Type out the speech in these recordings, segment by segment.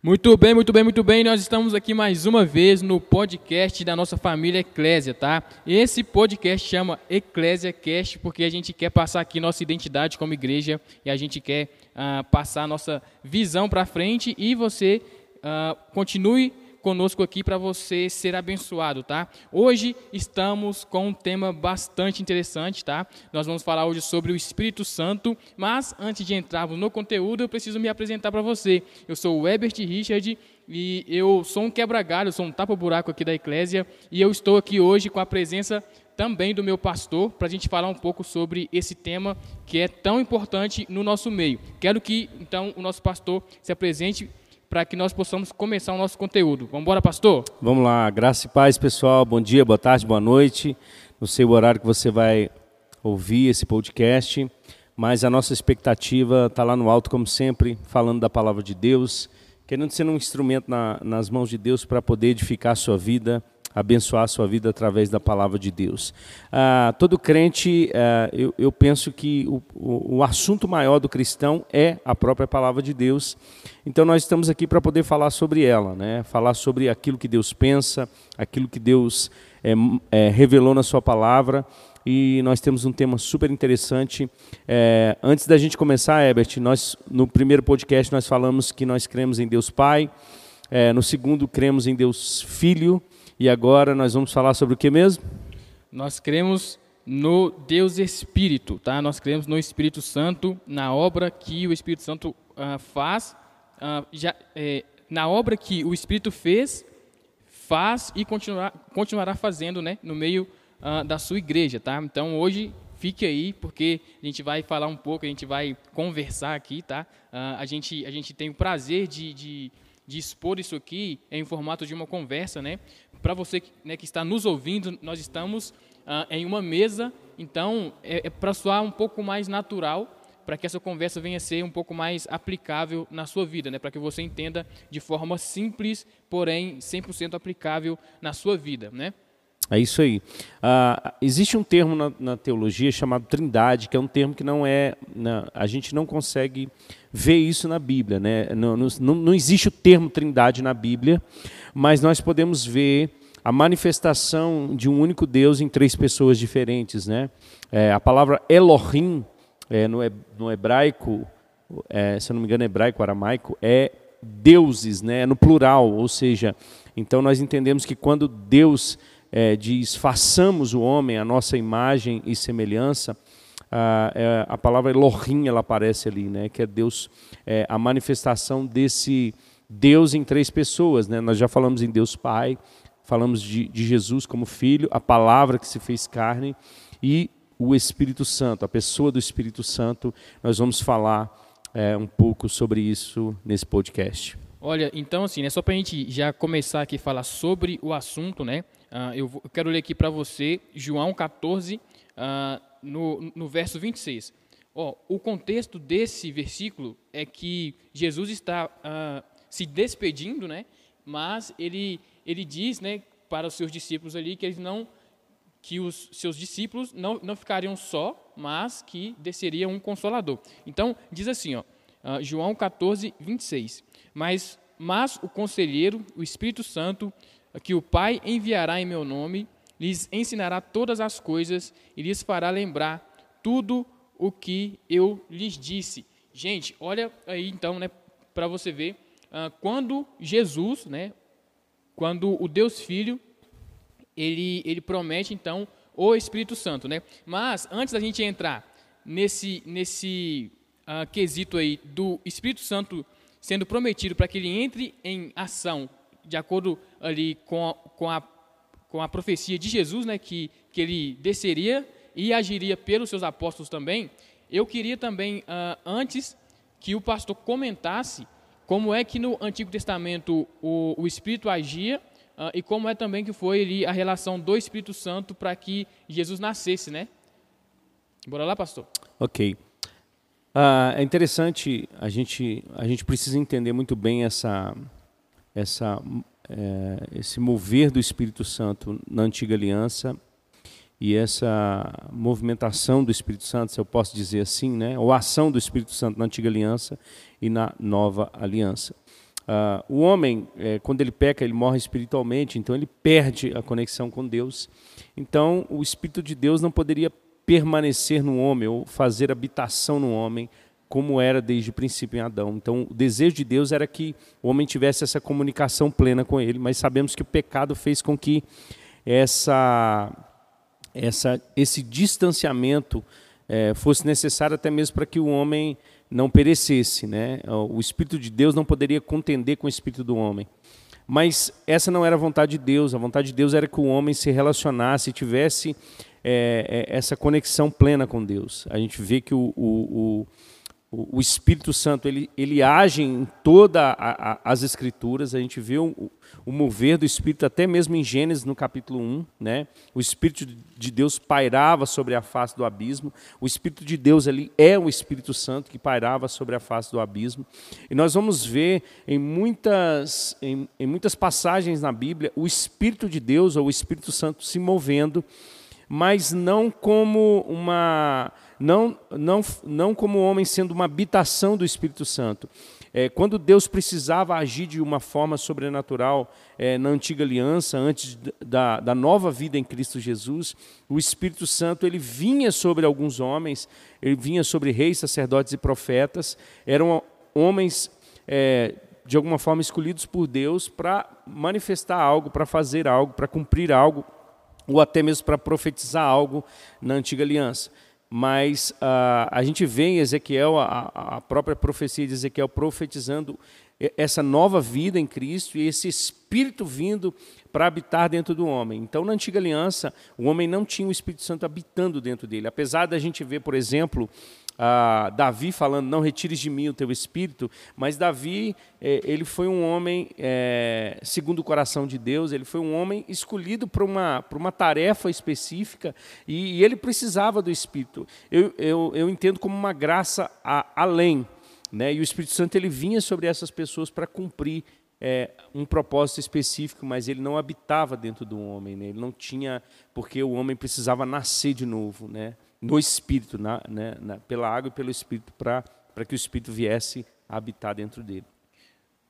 Muito bem, muito bem, muito bem. Nós estamos aqui mais uma vez no podcast da nossa família Eclésia, tá? Esse podcast chama Eclésia Cast porque a gente quer passar aqui nossa identidade como igreja e a gente quer uh, passar nossa visão para frente e você uh, continue conosco aqui para você ser abençoado, tá? Hoje estamos com um tema bastante interessante, tá? Nós vamos falar hoje sobre o Espírito Santo, mas antes de entrarmos no conteúdo, eu preciso me apresentar para você. Eu sou o Ebert Richard e eu sou um quebra-galho, sou um tapa-buraco aqui da Eclésia e eu estou aqui hoje com a presença também do meu pastor, para a gente falar um pouco sobre esse tema que é tão importante no nosso meio. Quero que, então, o nosso pastor se apresente para que nós possamos começar o nosso conteúdo. Vamos embora, pastor? Vamos lá. Graça e paz, pessoal. Bom dia, boa tarde, boa noite. Não sei o horário que você vai ouvir esse podcast, mas a nossa expectativa está lá no alto, como sempre, falando da palavra de Deus, querendo ser um instrumento na, nas mãos de Deus para poder edificar a sua vida, abençoar a sua vida através da palavra de Deus. Ah, todo crente, ah, eu, eu, penso que o, o, o, assunto maior do cristão é a própria palavra de Deus. Então nós estamos aqui para poder falar sobre ela, né? falar sobre aquilo que Deus pensa, aquilo que Deus é, é, revelou na sua palavra. E nós temos um tema super interessante. É, antes da gente começar, Herbert, nós no primeiro podcast nós falamos que nós cremos em Deus Pai, no segundo cremos em Deus Filho e agora nós vamos falar sobre o que mesmo? Nós cremos no Deus Espírito, tá? Nós cremos no Espírito Santo, na obra que o Espírito Santo uh, faz, uh, já, é, na obra que o Espírito fez, faz e continuar, continuará fazendo, né? No meio uh, da sua igreja, tá? Então hoje fique aí, porque a gente vai falar um pouco, a gente vai conversar aqui, tá? a, gente, a gente tem o prazer de, de, de expor isso aqui em formato de uma conversa, né? para você né, que está nos ouvindo, nós estamos ah, em uma mesa, então é, é para soar um pouco mais natural, para que essa conversa venha a ser um pouco mais aplicável na sua vida, né, para que você entenda de forma simples, porém 100% aplicável na sua vida, né? É isso aí. Uh, existe um termo na, na, teologia chamado trindade, que é um termo que não é. Na, a gente não consegue ver isso na Bíblia. Né? Não, não, não existe o termo trindade na Bíblia, mas nós podemos ver a manifestação de um único Deus em três pessoas diferentes. Né? É, a palavra Elohim, é, no, no, hebraico, é, se eu não me engano, hebraico, aramaico, é deuses, né? é no plural, ou seja, então nós entendemos que quando Deus é, diz façamos o homem a nossa imagem e semelhança, a, é, a palavra Elohim ela aparece ali, né? que é Deus, é, a manifestação desse Deus em três pessoas. Né? Nós já falamos em Deus Pai, falamos de, de Jesus como Filho, a palavra que se fez carne e o Espírito Santo, a pessoa do Espírito Santo. Nós vamos falar é, um pouco sobre isso nesse podcast. Olha, então assim, né, só para a gente já começar aqui a falar sobre o assunto, né? Uh, eu, vou, eu, quero ler aqui para você João 14, uh, ah, no, no verso 26. Oh, o contexto desse versículo é que Jesus está uh, se despedindo, né? Mas ele ele diz, né, para os seus discípulos ali que eles não que os seus discípulos não, não ficariam só, mas que desceria um consolador. Então, diz assim, ó, João 14, 26. Mas, mas o conselheiro, o Espírito Santo, que o Pai enviará em meu nome, lhes ensinará todas as coisas e lhes fará lembrar tudo o que eu lhes disse. Gente, olha aí então, né, para você ver, uh, quando Jesus, né, quando o Deus Filho, ele, ele promete então o Espírito Santo, né? Mas antes da gente entrar nesse nesse uh, quesito aí do Espírito Santo sendo prometido para que ele entre em ação de acordo ali com com a, com a profecia de Jesus, né, que, que ele desceria e agiria pelos seus apóstolos também, eu queria também, uh, antes que o pastor comentasse como é que no Antigo Testamento o, o Espírito agia uh, e como é também que foi ali a relação do Espírito Santo para que Jesus nascesse, né? Bora lá, pastor. Ok. Uh, é interessante, a gente, a gente precisa entender muito bem essa, essa, é, esse mover do Espírito Santo na antiga aliança e essa movimentação do Espírito Santo, se eu posso dizer assim, né, ou ação do Espírito Santo na antiga aliança e na nova aliança. Uh, o homem, é, quando ele peca, ele morre espiritualmente, então ele perde a conexão com Deus. Então, o Espírito de Deus não poderia permanecer no homem ou fazer habitação no homem, como era desde o princípio em Adão. Então, o desejo de Deus era que o homem tivesse essa comunicação plena com ele, mas sabemos que o pecado fez com que essa, essa, esse distanciamento é, fosse necessário até mesmo para que o homem não perecesse. Né? O Espírito de Deus não poderia contender com o Espírito do homem. Mas essa não era a vontade de Deus. A vontade de Deus era que o homem se relacionasse, tivesse é, é, essa conexão plena com Deus. A gente vê que o, o, o, o Espírito Santo ele, ele age em todas as Escrituras, a gente vê o, o, mover do Espírito até mesmo em Gênesis, no capítulo 1. Né? O Espírito de Deus pairava sobre a face do abismo, o Espírito de Deus ali é o Espírito Santo que pairava sobre a face do abismo. E nós vamos ver em muitas, em, em muitas passagens na Bíblia o Espírito de Deus ou o Espírito Santo se movendo, mas não como uma não, não, não como homem sendo uma habitação do Espírito Santo. É, quando Deus precisava agir de uma forma sobrenatural é, na antiga aliança, antes da, da nova vida em Cristo Jesus, o Espírito Santo ele vinha sobre alguns homens, ele vinha sobre reis, sacerdotes e profetas, eram homens é, de alguma forma escolhidos por Deus para manifestar algo, para fazer algo, para cumprir algo, ou até mesmo para profetizar algo na antiga aliança mas uh, a gente vê em Ezequiel, a, a, própria profecia de Ezequiel profetizando essa nova vida em Cristo e esse Espírito vindo para habitar dentro do homem. Então, na antiga aliança, o homem não tinha o Espírito Santo habitando dentro dele. Apesar da gente ver, por exemplo, ah, Davi falando, não retires de mim o teu espírito, mas Davi, eh, ele foi um homem eh, segundo o coração de Deus, ele foi um homem escolhido para uma, para uma tarefa específica e, e ele precisava do espírito. Eu, eu, eu entendo como uma graça a, além, né? e o Espírito Santo ele vinha sobre essas pessoas para cumprir é, um propósito específico, mas ele não habitava dentro do homem, né? ele não tinha, porque o homem precisava nascer de novo, né? No Espírito, na, né, na, pela água e pelo Espírito, para que o Espírito viesse a habitar dentro dele.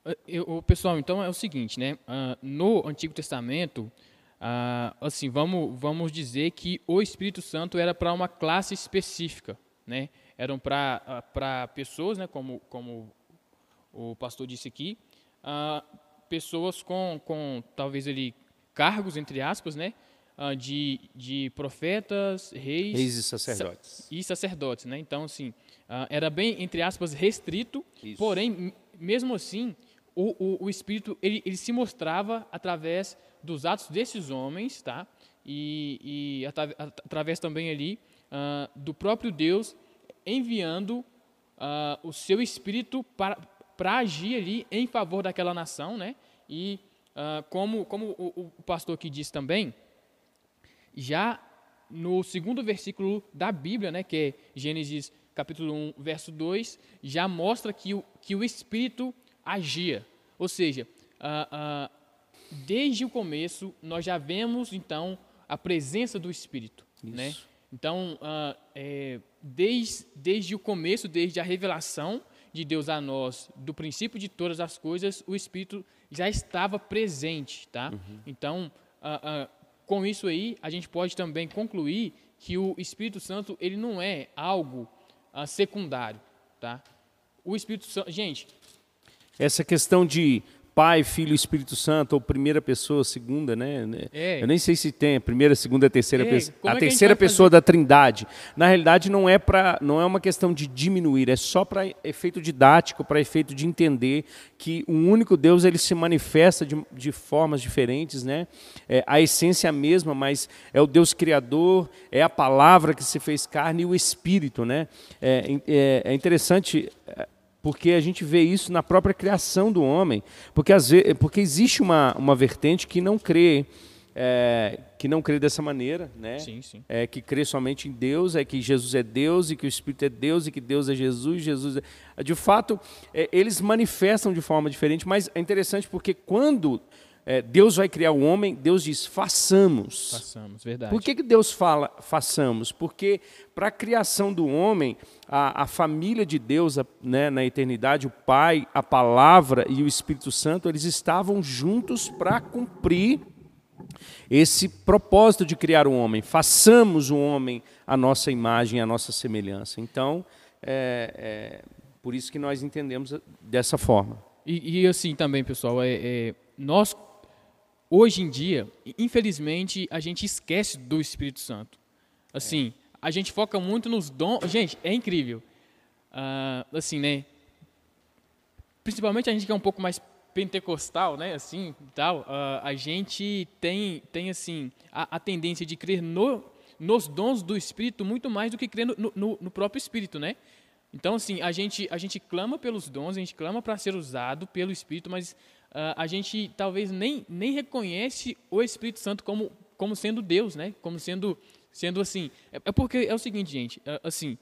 Eh, eu, pessoal, então é o seguinte, né? Uh, no Antigo Testamento, uh, assim, vamos, vamos dizer que o Espírito Santo era para uma classe específica, né? Eram para uh, pessoas, né? Como como o pastor disse aqui, pessoas com com talvez ali cargos entre aspas, né? Uh, de, de profetas, reis, reis e sacerdotes. Sa e sacerdotes, né? Então, assim, uh, era bem, entre aspas, restrito, Isso. porém, mesmo assim, o, o, o Espírito, ele, ele se mostrava através dos atos desses homens, tá? E, e através também ali uh, do próprio Deus enviando uh, o seu Espírito para, para agir ali em favor daquela nação, né? E uh, como, como o, o pastor aqui disse também, já no segundo versículo da Bíblia, né, que é Gênesis capítulo 1, verso 2, já mostra que o, que o Espírito agia. Ou seja, uh, uh, desde o começo, nós já vemos, então, a presença do Espírito. Né? Então, uh, é, desde, desde o começo, desde a revelação de Deus a nós, do princípio de todas as coisas, o Espírito já estava presente. Tá? Uhum. Então, com isso aí, a gente pode também concluir que o Espírito Santo ele não é algo uh, secundário, tá? O Espírito Santo, gente, essa questão de Pai, Filho e Espírito Santo, ou primeira pessoa, segunda, né? É. Eu nem sei se tem a primeira, segunda, terceira é. pessoa. A é terceira a pessoa fazer? da Trindade. Na realidade, não é para, não é uma questão de diminuir, é só para efeito didático, para efeito de entender que um único Deus ele se manifesta de, de formas diferentes, né? É, a essência é a mesma, mas é o Deus criador, é a palavra que se fez carne e o Espírito, né? É, é, é interessante é, porque a gente vê isso na própria criação do homem, porque, às vezes, porque existe uma, uma vertente que não crê, é, que não crê dessa maneira, né? Sim, sim. É, que crê somente em Deus, é que Jesus é Deus e que o Espírito é Deus e que Deus é Jesus, Jesus é... De fato, é, eles manifestam de forma diferente, mas é interessante porque quando é, Deus vai criar o homem, Deus diz, façamos. Façamos, verdade. Por que, que Deus fala façamos? Porque para a criação do homem, a, a família de Deus a, né, na eternidade, o Pai, a Palavra e o Espírito Santo, eles estavam juntos para cumprir esse propósito de criar o homem. Façamos o homem a nossa imagem, a nossa semelhança. Então, é, é por isso que nós entendemos dessa forma. E, e assim também, pessoal, é, é nós hoje em dia, infelizmente, a gente esquece do Espírito Santo. Assim, a gente foca muito nos dons. Gente, é incrível. Uh, assim, né? Principalmente a gente que é um pouco mais pentecostal, né? Assim, tal. Uh, a gente tem, tem assim, a, a, tendência de crer no, nos dons do Espírito muito mais do que crer no, no, no próprio Espírito, né? Então, assim, a gente, a gente clama pelos dons, a gente clama para ser usado pelo Espírito, mas uh, a gente talvez nem, nem reconhece o Espírito Santo como, como sendo Deus, né? Como sendo, sendo assim. É, é porque é o seguinte, gente, é, assim,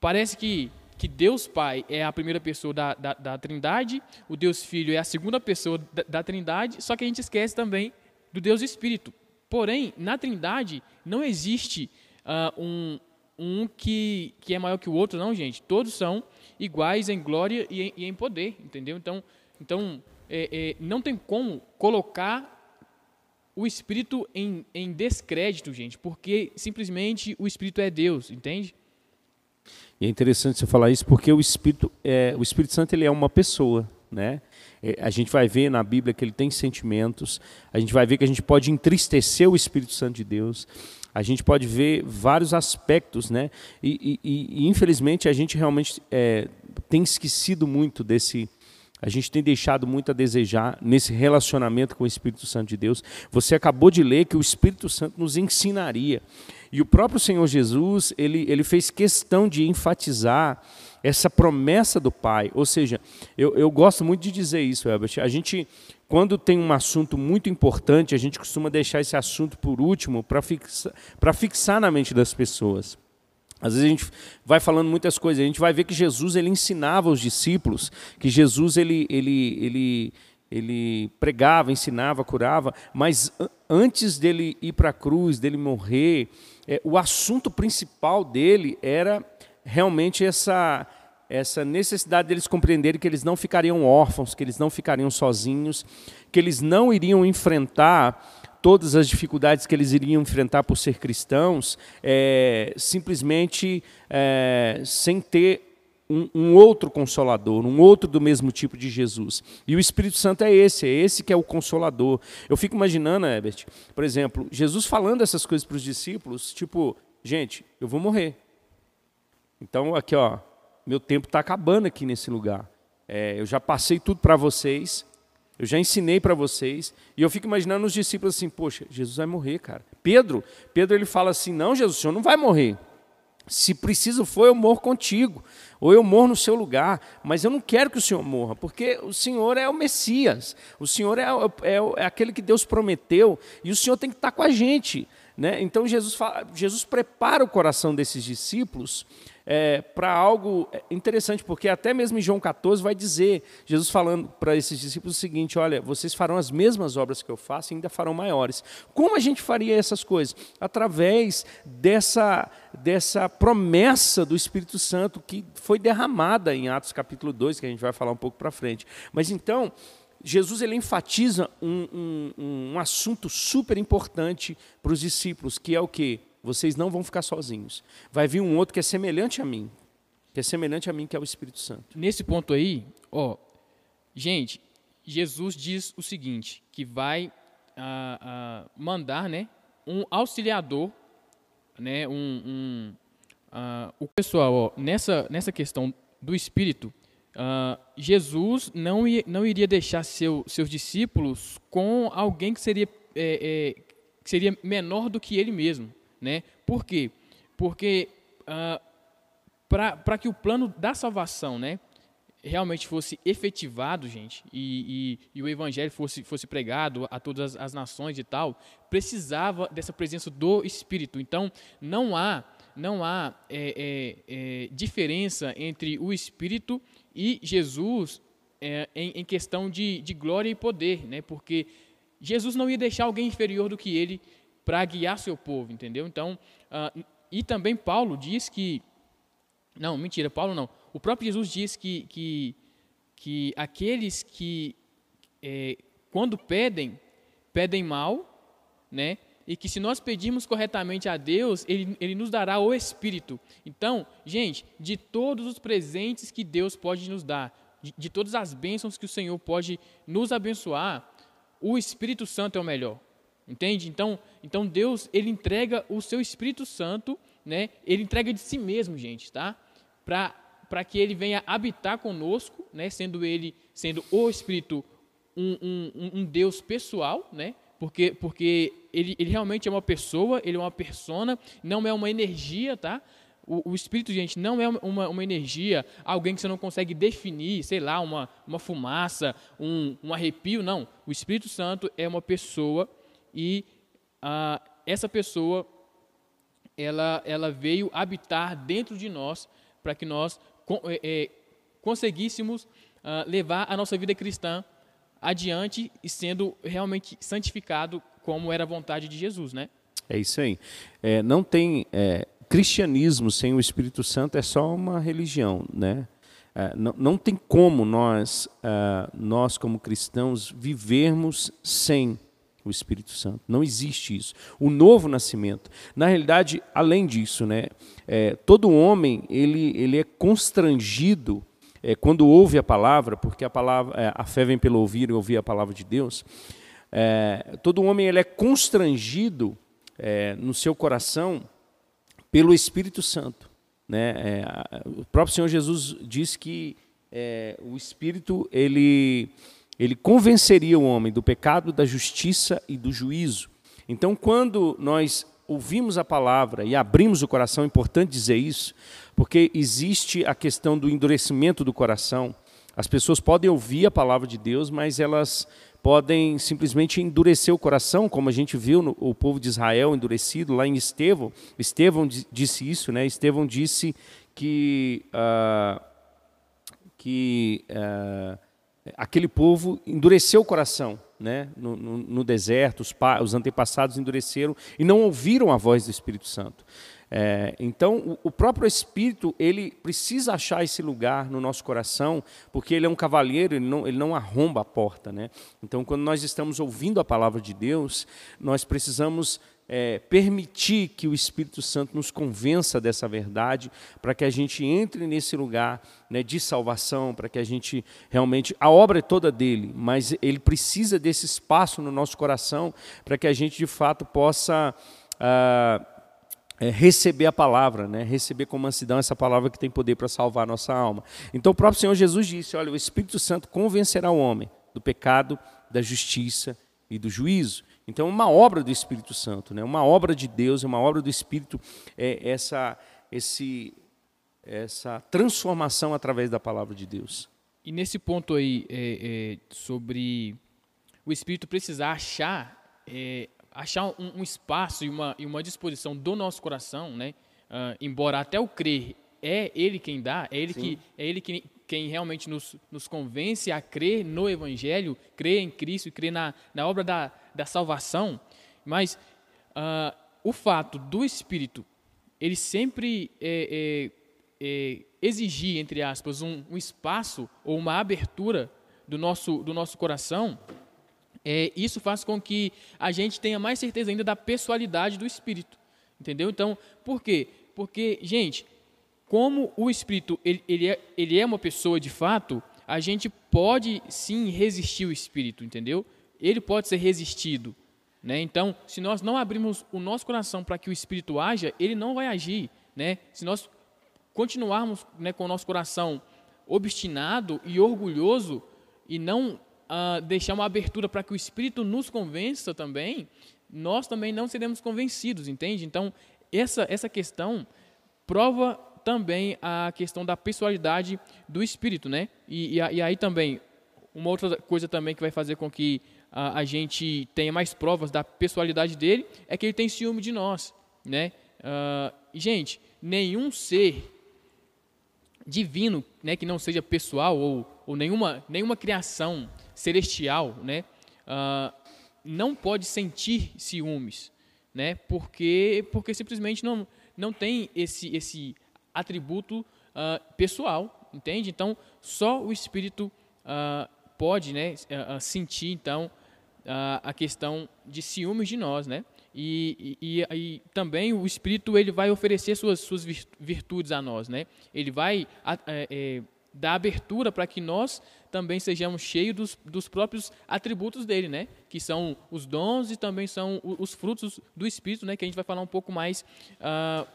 parece que, que Deus Pai é a primeira pessoa da, da, da Trindade, o Deus Filho é a segunda pessoa da, da Trindade, só que a gente esquece também do Deus Espírito. Porém, na Trindade não existe uh, um, um que, que é maior que o outro, não, gente. Todos são iguais em glória e em, e em poder, entendeu? Então, então é, é, não tem como colocar o Espírito em, em descrédito, gente, porque simplesmente o Espírito é Deus, entende? E é interessante você falar isso porque o Espírito, é, o Espírito Santo ele é uma pessoa, né? É, a gente vai ver na Bíblia que ele tem sentimentos, a gente vai ver que a gente pode entristecer o Espírito Santo de Deus, a gente pode ver vários aspectos, né? E, e, e infelizmente a gente realmente é, tem esquecido muito desse, a gente tem deixado muito a desejar nesse relacionamento com o Espírito Santo de Deus. Você acabou de ler que o Espírito Santo nos ensinaria. E o próprio Senhor Jesus, ele, ele fez questão de enfatizar essa promessa do Pai. Ou seja, eu, eu gosto muito de dizer isso, Herbert. A gente, quando tem um assunto muito importante, a gente costuma deixar esse assunto por último para fixar, fixar na mente das pessoas. Às vezes a gente vai falando muitas coisas, a gente vai ver que Jesus ele ensinava os discípulos, que Jesus ele, ele, ele, ele pregava, ensinava, curava, mas antes dele ir para a cruz, dele morrer, é, o assunto principal dele era realmente essa, essa necessidade deles compreenderem que eles não ficariam órfãos, que eles não ficariam sozinhos, que eles não iriam enfrentar todas as dificuldades que eles iriam enfrentar por ser cristãos, é, simplesmente é, sem ter um, um, outro consolador, um outro do mesmo tipo de Jesus. E o Espírito Santo é esse, é esse que é o consolador. Eu fico imaginando, Herbert, por exemplo, Jesus falando essas coisas para os discípulos, tipo, gente, eu vou morrer. Então, aqui, ó, meu tempo está acabando aqui nesse lugar. É, eu já passei tudo para vocês, eu já ensinei para vocês. E eu fico imaginando os discípulos assim, poxa, Jesus vai morrer, cara. Pedro, Pedro ele fala assim, não, Jesus, o senhor não vai morrer. Se preciso for, eu morro contigo. Ou eu morro no seu lugar. Mas eu não quero que o Senhor morra, porque o Senhor é o Messias. O Senhor é, é, é aquele que Deus prometeu. E o Senhor tem que estar com a gente. Né? Então Jesus, fala, Jesus prepara o coração desses discípulos é, para algo interessante, porque até mesmo em João 14 vai dizer, Jesus falando para esses discípulos o seguinte: olha, vocês farão as mesmas obras que eu faço e ainda farão maiores. Como a gente faria essas coisas? Através dessa, dessa promessa do Espírito Santo que foi derramada em Atos capítulo 2, que a gente vai falar um pouco para frente. Mas então. Jesus ele enfatiza um, um, um assunto super importante para os discípulos, que é o que? Vocês não vão ficar sozinhos. Vai vir um outro que é semelhante a mim, que é semelhante a mim, que é o Espírito Santo. Nesse ponto aí, ó, gente, Jesus diz o seguinte, que vai ah, ah, mandar, né, um auxiliador, né, um, um ah, o pessoal, ó, nessa nessa questão do Espírito, Jesus não, não iria deixar seu, seus discípulos com alguém que seria é, é, que seria menor do que ele mesmo. Né? Por quê? Porque ah, para que o plano da salvação né, realmente fosse efetivado, gente, e, e, e, o evangelho fosse, fosse pregado a todas as nações e tal, precisava dessa presença do Espírito. Então, não há, não há é, é, é, diferença entre o Espírito e Jesus é, em, em, questão de, de glória e poder, né? porque Jesus não ia deixar alguém inferior do que ele para guiar seu povo, entendeu? Então, uh, e também Paulo diz que. Não, mentira, Paulo não. O próprio Jesus diz que, que, que aqueles que, é, quando pedem, pedem mal, né? E que se nós pedirmos corretamente a Deus, ele, ele nos dará o Espírito. Então, gente, de todos os presentes que Deus pode nos dar, de, de todas as bênçãos que o Senhor pode nos abençoar, o Espírito Santo é o melhor. Entende? Então, então Deus, ele entrega o seu Espírito Santo, né? Ele entrega de si mesmo, gente, tá? Para para que ele venha habitar conosco, né? Sendo ele, sendo o Espírito um, um, um Deus pessoal, né? Porque, porque ele, ele realmente é uma pessoa, ele é uma persona, não é uma energia, tá? O, o, Espírito, gente, não é uma, uma energia, alguém que você não consegue definir, sei lá, uma, uma fumaça, um, um arrepio, não. O Espírito Santo é uma pessoa e ah, essa pessoa ela, ela veio habitar dentro de nós para que nós é, é, conseguíssemos ah, levar a nossa vida cristã adiante e sendo realmente santificado como era a vontade de Jesus, né? É isso aí. É, não tem é, cristianismo sem o Espírito Santo é só uma religião, né? É, não, não tem como nós, uh, nós como cristãos, vivermos sem o Espírito Santo. Não existe isso. O novo nascimento. Na realidade, além disso, né, é, todo homem ele, ele é constrangido é, quando ouve a palavra, porque a palavra, é, a fé vem pelo ouvir e ouvir a palavra de Deus. É, todo homem ele é constrangido é, no seu coração pelo Espírito Santo. Né? É, o próprio Senhor Jesus diz que o Espírito ele ele convenceria o homem do pecado, da justiça e do juízo. Então, quando nós ouvimos a palavra e abrimos o coração, é importante dizer isso, porque existe a questão do endurecimento do coração. As pessoas podem ouvir a palavra de Deus, mas elas podem simplesmente endurecer o coração, como a gente viu no, o povo de Israel endurecido lá em Estevão. Estevão disse isso, né? Estevão disse que, uh, que uh, aquele povo endureceu o coração né? no, no, no deserto, os, os, antepassados endureceram e não ouviram a voz do Espírito Santo. É, então, o, o, próprio Espírito ele precisa achar esse lugar no nosso coração, porque ele é um cavalheiro, ele não, ele não arromba a porta. Né? Então, quando nós estamos ouvindo a palavra de Deus, nós precisamos é, permitir que o Espírito Santo nos convença dessa verdade, para que a gente entre nesse lugar né, de salvação, para que a gente realmente. A obra é toda dele, mas ele precisa desse espaço no nosso coração para que a gente de fato possa. Ah, é, receber a palavra, né? receber com mansidão essa palavra que tem poder para salvar a nossa alma. Então o próprio Senhor Jesus disse: Olha, o Espírito Santo convencerá o homem do pecado, da justiça e do juízo. Então, uma obra do Espírito Santo, né? uma obra de Deus, uma obra do Espírito, é essa, esse, essa transformação através da palavra de Deus. E nesse ponto aí, é, é, sobre o Espírito precisar achar, é, achar um, um, espaço e uma, e uma disposição do nosso coração, né? Uh, embora até o crer é Ele quem dá, é Ele, que, é ele que, quem realmente nos, nos convence a crer no Evangelho, crer em Cristo crer na, na obra da, da salvação, mas uh, o fato do Espírito ele sempre é, é, é, exigir, entre aspas, um, um, espaço ou uma abertura do nosso, do nosso coração, é, isso faz com que a gente tenha mais certeza ainda da pessoalidade do Espírito. Entendeu? Então, por quê? Porque, gente, como o Espírito ele, ele, é, ele é uma pessoa de fato, a gente pode sim resistir o Espírito, entendeu? ele pode ser resistido. Né? Então, se nós não abrirmos o nosso coração para que o Espírito haja, ele não vai agir. Né? Se nós continuarmos né, com o nosso coração obstinado e orgulhoso e não uh, deixar uma abertura para que o Espírito nos convença também, nós também não seremos convencidos, entende? Então, essa, essa questão prova também a questão da pessoalidade do Espírito, né? E, e, e aí também, uma outra coisa também que vai fazer com que a, a, gente tenha mais provas da pessoalidade dele, é que ele tem ciúme de nós, né? Uh, gente, nenhum ser divino, né, que não seja pessoal ou, ou nenhuma, nenhuma criação celestial, né, uh, não pode sentir ciúmes, né? Porque, porque simplesmente não, não tem esse, esse atributo uh, pessoal, entende? Então, só o Espírito uh, pode né, uh, sentir, então, a questão de ciúmes de nós, né? E, e, e, também o Espírito ele vai oferecer suas, suas virtudes a nós, né? Ele vai é, é, dar abertura para que nós também sejamos cheios dos, dos, próprios atributos dele, né? Que são os dons e também são os frutos do Espírito, né? Que a gente vai falar um pouco mais uh,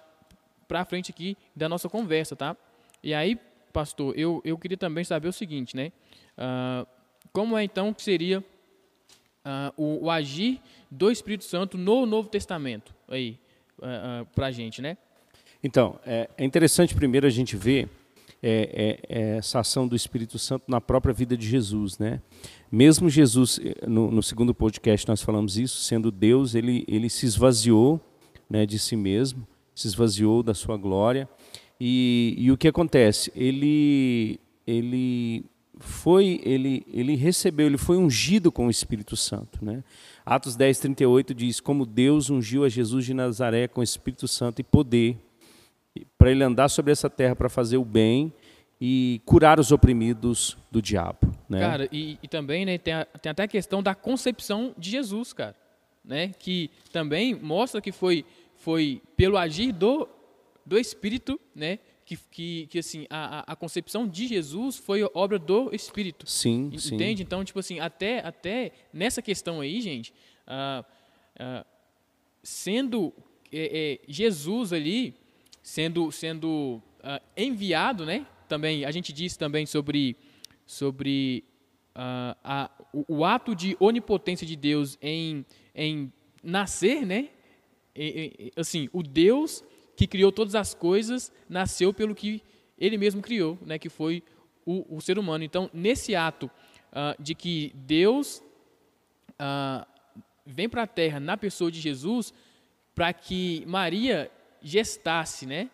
para frente aqui da nossa conversa, tá? E aí, pastor, eu, eu queria também saber o seguinte, né? Uh, como é então que seria uh, o, o, agir do Espírito Santo no Novo Testamento aí uh, para a gente, né? Então, é, é, interessante primeiro a gente ver é, é, é, essa ação do Espírito Santo na própria vida de Jesus, né? Mesmo Jesus, eh, no, no, segundo podcast nós falamos isso, sendo Deus, ele, ele se esvaziou né, de si mesmo, se esvaziou da sua glória. E, e o que acontece? Ele, ele foi, ele, ele recebeu, ele foi ungido com o Espírito Santo, né? Atos 10, 38 diz: Como Deus ungiu a Jesus de Nazaré com o Espírito Santo e poder, para ele andar sobre essa terra para fazer o bem e curar os oprimidos do diabo. Né? Cara, e, e também né, tem, a, tem até a questão da concepção de Jesus, cara, né? que também mostra que foi, foi pelo agir do, do Espírito, né? que, que, que assim, a, a concepção de Jesus foi obra do Espírito. Sim, Entende? Sim. Então, tipo assim, até, até nessa questão aí, gente, ah, ah, sendo é, é, Jesus ali, sendo, sendo ah, enviado, né? Também, a gente disse também sobre, sobre a, o, o, ato de onipotência de Deus em, em nascer, né? Assim, o Deus que criou todas as coisas, nasceu pelo que ele mesmo criou, né, que foi o, o ser humano. Então, nesse ato uh, de que Deus uh, vem para a terra na pessoa de Jesus, para que Maria gestasse, né?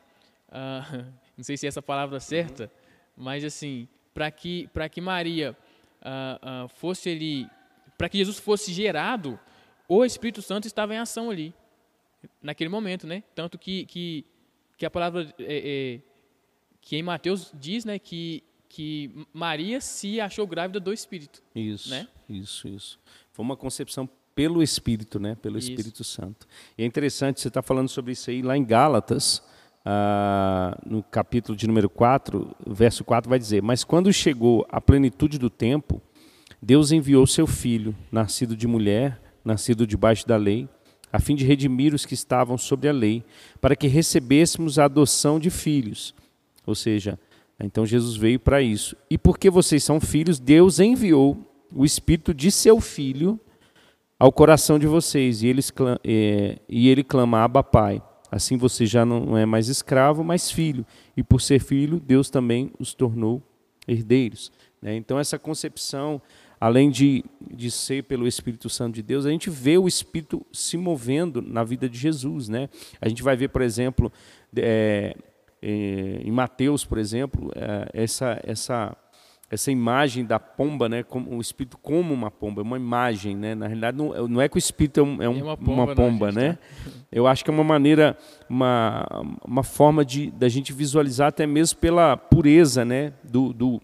Uh, não sei se é essa palavra uhum. certa, mas assim, para que, para que Maria fosse ali, para que Jesus fosse gerado, o Espírito Santo estava em ação ali naquele momento, né? Tanto que, que, que a palavra é, é, que em Mateus diz, né, que, que Maria se achou grávida do Espírito. Isso, né? isso, isso. Foi uma concepção pelo Espírito, né? Pelo isso. Espírito Santo. E é interessante, você está falando sobre isso aí lá em Gálatas, ah, no capítulo de número 4, verso 4 vai dizer, mas quando chegou a plenitude do tempo, Deus enviou seu filho, nascido de mulher, nascido debaixo da lei, a fim de redimir os que estavam sobre a lei, para que recebêssemos a adoção de filhos. Ou seja, então Jesus veio para isso. E porque vocês são filhos, Deus enviou o Espírito de seu Filho ao coração de vocês, e, eles, é, e ele clama, Abba Pai. Assim você já não é mais escravo, mas filho. E por ser filho, Deus também os tornou herdeiros. Né? Então, essa concepção além de, de ser pelo Espírito Santo de Deus, a gente vê o Espírito se movendo na vida de Jesus. Né? A gente vai ver, por exemplo, é, é, em Mateus, por exemplo, é, essa, essa, essa imagem da pomba, né, como, o Espírito como uma pomba, é uma imagem. Né? Na realidade, não, não é que o Espírito é, um, é um, uma pomba, uma pomba né? Tá... Eu acho que é uma maneira, uma, uma forma de da gente visualizar até mesmo pela pureza né, do, do,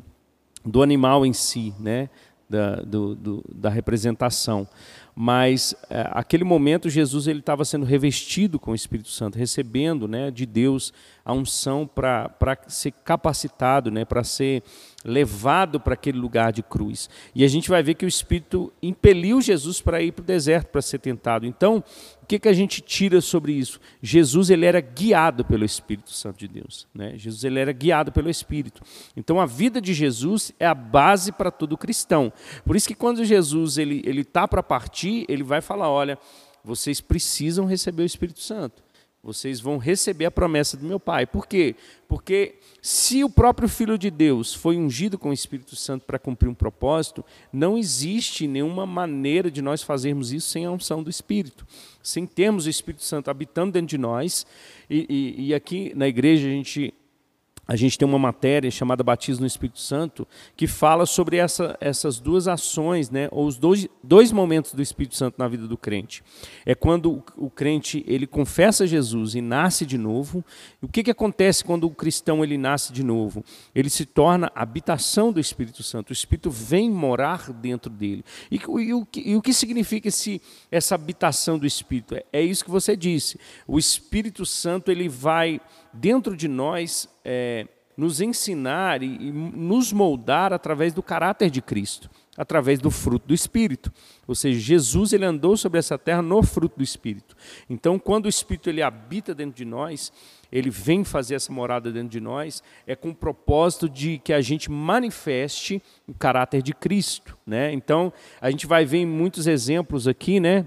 do animal em si, né? Da, do, do, da representação. Mas é, aquele momento Jesus ele estava sendo revestido com o Espírito Santo, recebendo né, de Deus a unção para ser capacitado, né, para ser levado para aquele lugar de cruz. E a gente vai ver que o Espírito impeliu Jesus para ir para o deserto para ser tentado. Então, o que, que a gente tira sobre isso? Jesus ele era guiado pelo Espírito Santo de Deus. Né? Jesus ele era guiado pelo Espírito. Então, a vida de Jesus é a base para todo cristão. Por isso que quando Jesus ele está para partir, ele vai falar, olha, vocês precisam receber o Espírito Santo vocês vão receber a promessa do meu Pai. Por quê? Porque se o próprio Filho de Deus foi ungido com o Espírito Santo para cumprir um propósito, não existe nenhuma maneira de nós fazermos isso sem a unção do Espírito, sem termos o Espírito Santo habitando dentro de nós. E, e, e aqui na igreja a gente a gente tem uma matéria chamada Batismo no Espírito Santo, que fala sobre essa, essas duas ações, né, ou os dois, dois momentos do Espírito Santo na vida do crente. É quando o, crente ele confessa Jesus e nasce de novo. E o que, que acontece quando o cristão ele nasce de novo? Ele se torna habitação do Espírito Santo. O Espírito vem morar dentro dele. E, e, o, e o que significa esse, essa habitação do Espírito? É, é isso que você disse. O Espírito Santo ele vai dentro de nós é, nos ensinar e, e nos moldar através do caráter de Cristo, através do fruto do Espírito. Ou seja, Jesus ele andou sobre essa terra no fruto do Espírito. Então, quando o Espírito ele habita dentro de nós, ele vem fazer essa morada dentro de nós, é com o propósito de que a gente manifeste o caráter de Cristo. Né? Então, a gente vai ver em muitos exemplos aqui, né?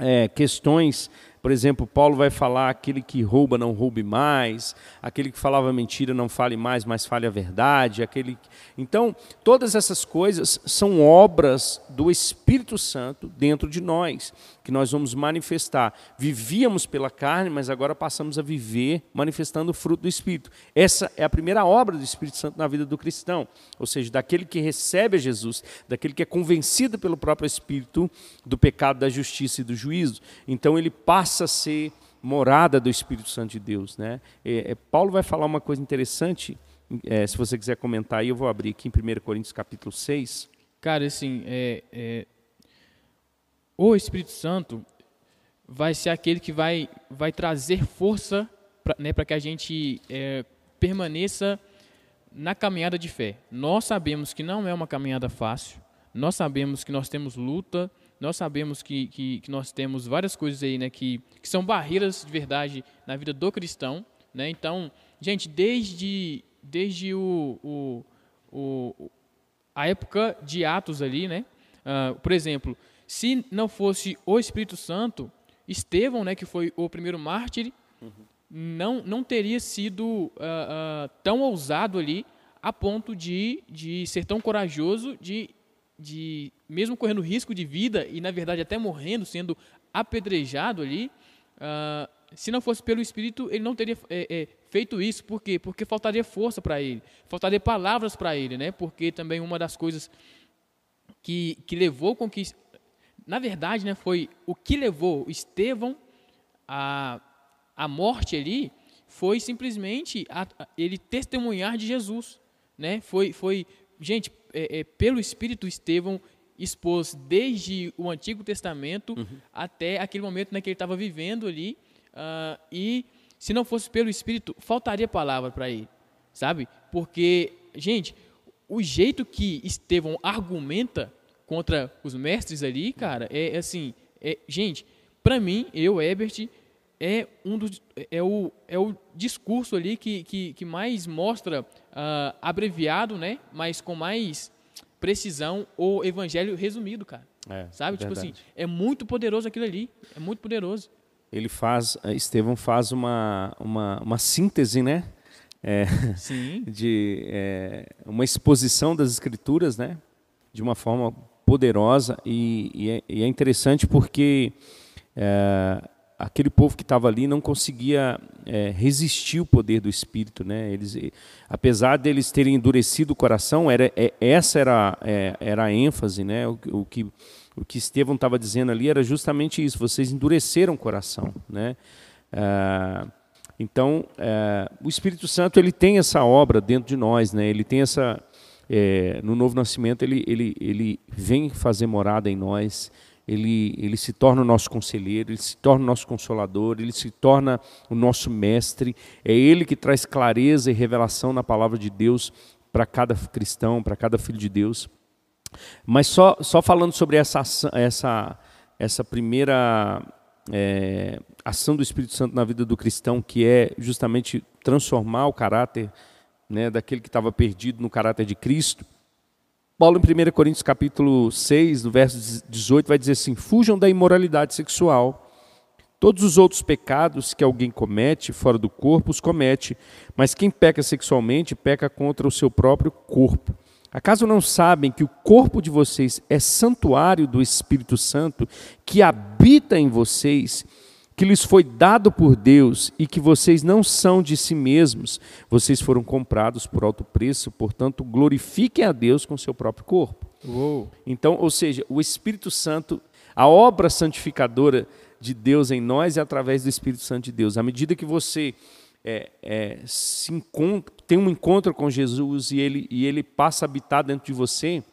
É, questões por exemplo, Paulo vai falar: aquele que rouba não roube mais, aquele que falava mentira não fale mais, mas fale a verdade. Aquele... Então, todas essas coisas são obras do Espírito Santo dentro de nós, que nós vamos manifestar. Vivíamos pela carne, mas agora passamos a viver manifestando o fruto do Espírito. Essa é a primeira obra do Espírito Santo na vida do cristão, ou seja, daquele que recebe a Jesus, daquele que é convencido pelo próprio Espírito do pecado, da justiça e do juízo. Então, ele passa passa a ser morada do Espírito Santo de Deus. Né? É, é, Paulo vai falar uma coisa interessante, é, se você quiser comentar aí, eu vou abrir aqui em 1 Coríntios capítulo 6. Cara, assim, é, o Espírito Santo vai ser aquele que vai, vai trazer força para né, que a gente permaneça na caminhada de fé. Nós sabemos que não é uma caminhada fácil, nós sabemos que nós temos luta, nós sabemos que, que, que, nós temos várias coisas aí, né, que, que são barreiras de verdade na vida do cristão, né? Então, gente, desde, desde o, o, o a época de Atos ali, né? Uh, por exemplo, se não fosse o Espírito Santo, Estevão, né, que foi o primeiro mártir, uhum. não, não teria sido uh, uh, tão ousado ali a ponto de, de ser tão corajoso de de mesmo correndo risco de vida e na verdade até morrendo, sendo apedrejado ali, uh, se não fosse pelo Espírito, ele não teria é, é, feito isso. Por quê? Porque faltaria força para ele, faltaria palavras para ele, né? Porque também uma das coisas que, que levou com que, na verdade, né, foi o que levou Estevão à, à morte ali, foi simplesmente a, a, ele testemunhar de Jesus, né? Foi, foi gente, é, é, pelo Espírito Estevão expôs desde o Antigo Testamento uhum. até aquele momento né, que ele estava vivendo ali. Uh, e se não fosse pelo Espírito, faltaria palavra para ele, sabe? Porque, gente, o jeito que Estevão argumenta contra os mestres ali, cara, é, é assim, é, gente, para mim, eu, Ebert, é um dos é o, é o discurso ali que, que, que mais mostra uh, abreviado, né? Mas com mais precisão o evangelho resumido, cara. É, Sabe? Tipo assim, é muito poderoso aquilo ali. É muito poderoso. Ele faz, eh, Estevão faz uma, uma, uma síntese, né? É, Sim. De é, uma exposição das escrituras, né? De uma forma poderosa e, e, é, e é, interessante porque é, aquele povo que estava ali não conseguia é, resistir o poder do Espírito, né? Eles, apesar deles terem endurecido o coração, era é, essa era é, era a ênfase, né? O, o que o que Estevão estava dizendo ali era justamente isso. Vocês endureceram o coração, né? Ah, então, é, o Espírito Santo ele tem essa obra dentro de nós, né? Ele tem essa é, no novo nascimento ele ele ele vem fazer morada em nós ele, ele se torna o nosso conselheiro, ele se torna o nosso consolador, ele se torna o nosso mestre. É ele que traz clareza e revelação na palavra de Deus para cada cristão, para cada filho de Deus. Mas só, só falando sobre essa, essa, essa primeira é, ação do Espírito Santo na vida do cristão, que é justamente transformar o caráter né, daquele que estava perdido no caráter de Cristo. Paulo, em 1 Coríntios capítulo 6, no verso 18, vai dizer assim: Fujam da imoralidade sexual. Todos os outros pecados que alguém comete fora do corpo os comete, mas quem peca sexualmente peca contra o seu próprio corpo. Acaso não sabem que o corpo de vocês é santuário do Espírito Santo que habita em vocês, que lhes foi dado por Deus e que vocês não são de si mesmos, vocês foram comprados por alto preço, portanto, glorifiquem a Deus com seu próprio corpo. Uou. Então, ou seja, o Espírito Santo, a obra santificadora de Deus em nós é através do Espírito Santo de Deus. À medida que você é, é, encontra, tem um encontro com Jesus e ele, e ele passa a habitar dentro de você,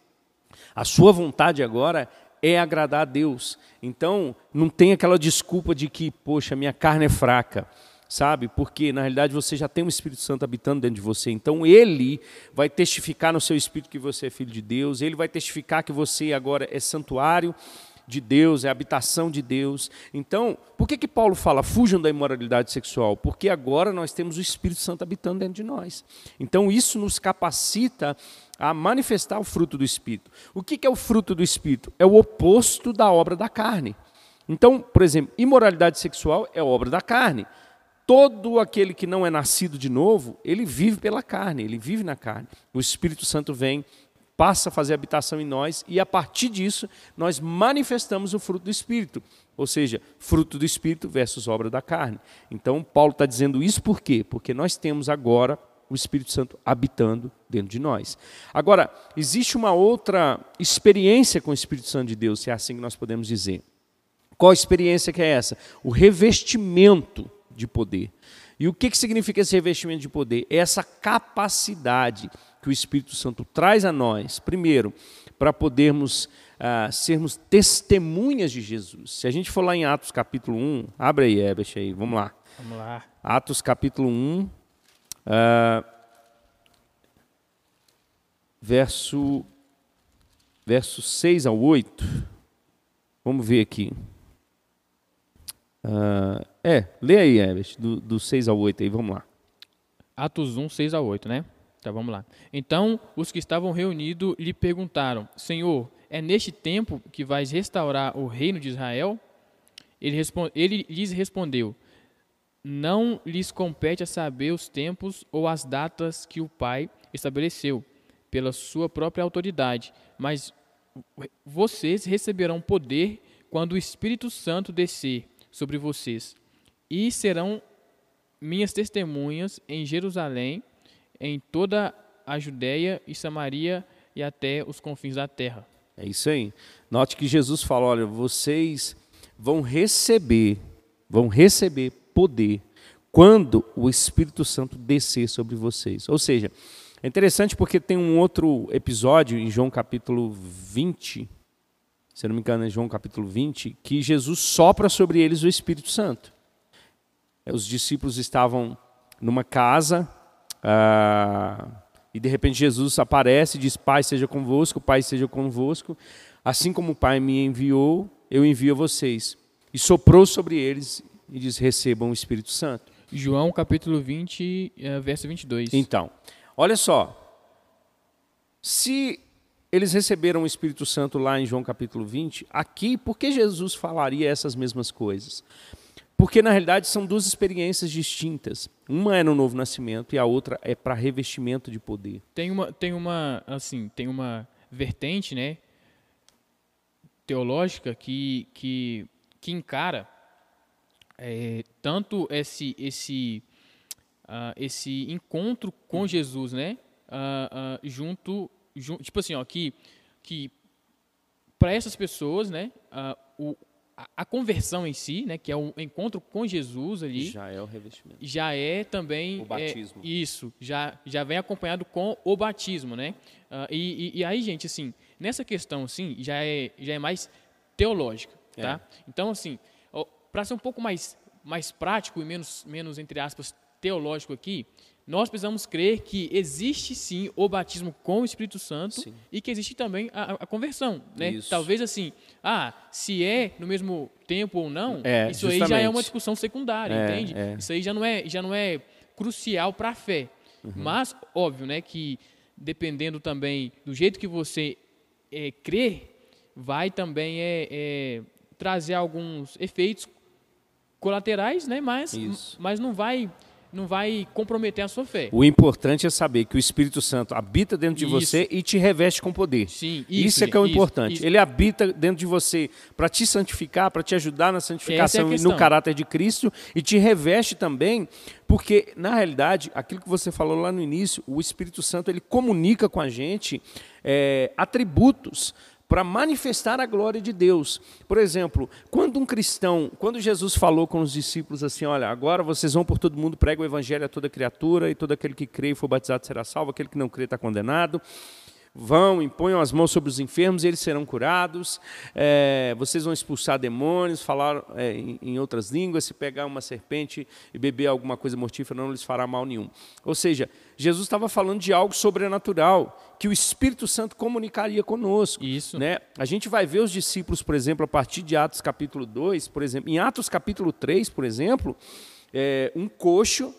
a sua vontade agora é agradar a Deus. Então, não tem aquela desculpa de que, poxa, minha carne é fraca, sabe? Porque, na realidade, você já tem o Espírito Santo habitando dentro de você. Então, ele vai testificar no seu espírito que você é filho de Deus, ele vai testificar que você agora é santuário de Deus, é habitação de Deus. Então, por que, que Paulo fala, fujam da imoralidade sexual? Porque agora nós temos o Espírito Santo habitando dentro de nós. Então, isso nos capacita a manifestar o fruto do Espírito. O que, que é o fruto do Espírito? É o oposto da obra da carne. Então, por exemplo, imoralidade sexual é obra da carne. Todo aquele que não é nascido de novo, ele vive pela carne, ele vive na carne. O Espírito Santo vem, passa a fazer habitação em nós e a partir disso nós manifestamos o fruto do Espírito, ou seja, fruto do Espírito versus obra da carne. Então Paulo está dizendo isso por quê? Porque nós temos agora o Espírito Santo habitando dentro de nós. Agora, existe uma outra experiência com o Espírito Santo de Deus, se é assim que nós podemos dizer. Qual experiência que é essa? O revestimento de poder. E o que, que significa esse revestimento de poder? É essa capacidade que o Espírito Santo traz a nós, primeiro, para podermos ah, sermos testemunhas de Jesus. Se a gente for lá em Atos capítulo 1, abre aí, Ebert, aí, vamos lá. Vamos lá. Atos capítulo 1, ah, verso, verso 6 ao 8. Vamos ver aqui. Ah, é, lê aí, Ebert, do, do 6 ao 8 aí, vamos lá. Atos 1, 6 a 8, né? Tá, vamos lá. Então, os que estavam reunidos lhe perguntaram: Senhor, é neste tempo que vais restaurar o reino de Israel? Ele, respond, ele lhes respondeu: Não lhes compete a saber os tempos ou as datas que o Pai estabeleceu, pela sua própria autoridade, mas vocês receberão poder quando o Espírito Santo descer sobre vocês, e serão minhas testemunhas em Jerusalém em toda a Judéia e Samaria e até os confins da terra. É isso aí. Note que Jesus fala: olha, vocês vão receber, vão receber poder quando o Espírito Santo descer sobre vocês. Ou seja, é interessante porque tem um outro episódio em João capítulo 20, se não me engano, é João capítulo 20, que Jesus sopra sobre eles o Espírito Santo. Os discípulos estavam numa casa, ah, e de repente Jesus aparece e diz: Pai seja convosco, Pai seja convosco. Assim como o Pai me enviou, eu envio a vocês. E soprou sobre eles e diz: Recebam o Espírito Santo. João capítulo 20, eh, verso 22. Então, olha só. Se eles receberam o Espírito Santo lá em João capítulo 20, aqui, por que Jesus falaria essas mesmas coisas? Porque na realidade são duas experiências distintas. Uma é no novo nascimento e a outra é para revestimento de poder. Tem uma, tem uma, assim, tem uma vertente, né, teológica que que, que encara é, tanto esse esse uh, esse encontro com Jesus, né, uh, uh, junto, junto, tipo assim, ó, que que para essas pessoas, né, o a, conversão em si, né, que é o encontro com Jesus ali, já é o revestimento. Já é também o batismo. É, isso, já já vem acompanhado com o batismo, né? Uh, e, e, e, aí, gente, assim, nessa questão, assim, já é já é mais teológica, tá? É. Então, assim, para ser um pouco mais mais prático e menos menos entre aspas teológico aqui, nós precisamos crer que existe sim o batismo com o Espírito Santo sim. e que existe também a, a conversão, né? Isso. Talvez assim, ah, se é no mesmo tempo ou não, é, isso justamente. aí já é uma discussão secundária, é, entende? É. Isso aí já não é, já não é crucial para a fé. Uhum. Mas óbvio, né, que dependendo também do jeito que você é, crê, vai também é, é, trazer alguns efeitos colaterais, né? Mas, mas não vai não vai comprometer a sua fé. O importante é saber que o Espírito Santo habita dentro de Isso. você e te reveste com poder. Sim, isso, isso, é que é o isso, importante. isso. Ele habita dentro de você para te santificar, para te ajudar na santificação e no caráter de Cristo e te reveste também, porque na realidade, aquilo que você falou lá no início, o Espírito Santo ele comunica com a gente é, atributos para manifestar a glória de Deus. Por exemplo, quando um cristão, quando Jesus falou com os discípulos assim, olha, agora vocês vão por todo mundo, pregam o evangelho a toda criatura, e todo aquele que crê e for batizado será salvo, aquele que não crê está condenado. Vão, imponham as mãos sobre os enfermos e eles serão curados. É, vocês vão expulsar demônios, falar é, em, em outras línguas. Se pegar uma serpente e beber alguma coisa mortífera, não lhes fará mal nenhum. Ou seja, Jesus estava falando de algo sobrenatural que o Espírito Santo comunicaria conosco. Isso. Né? A gente vai ver os discípulos, por exemplo, a partir de Atos capítulo 2, por exemplo, em Atos capítulo 3, por exemplo, é, um coxo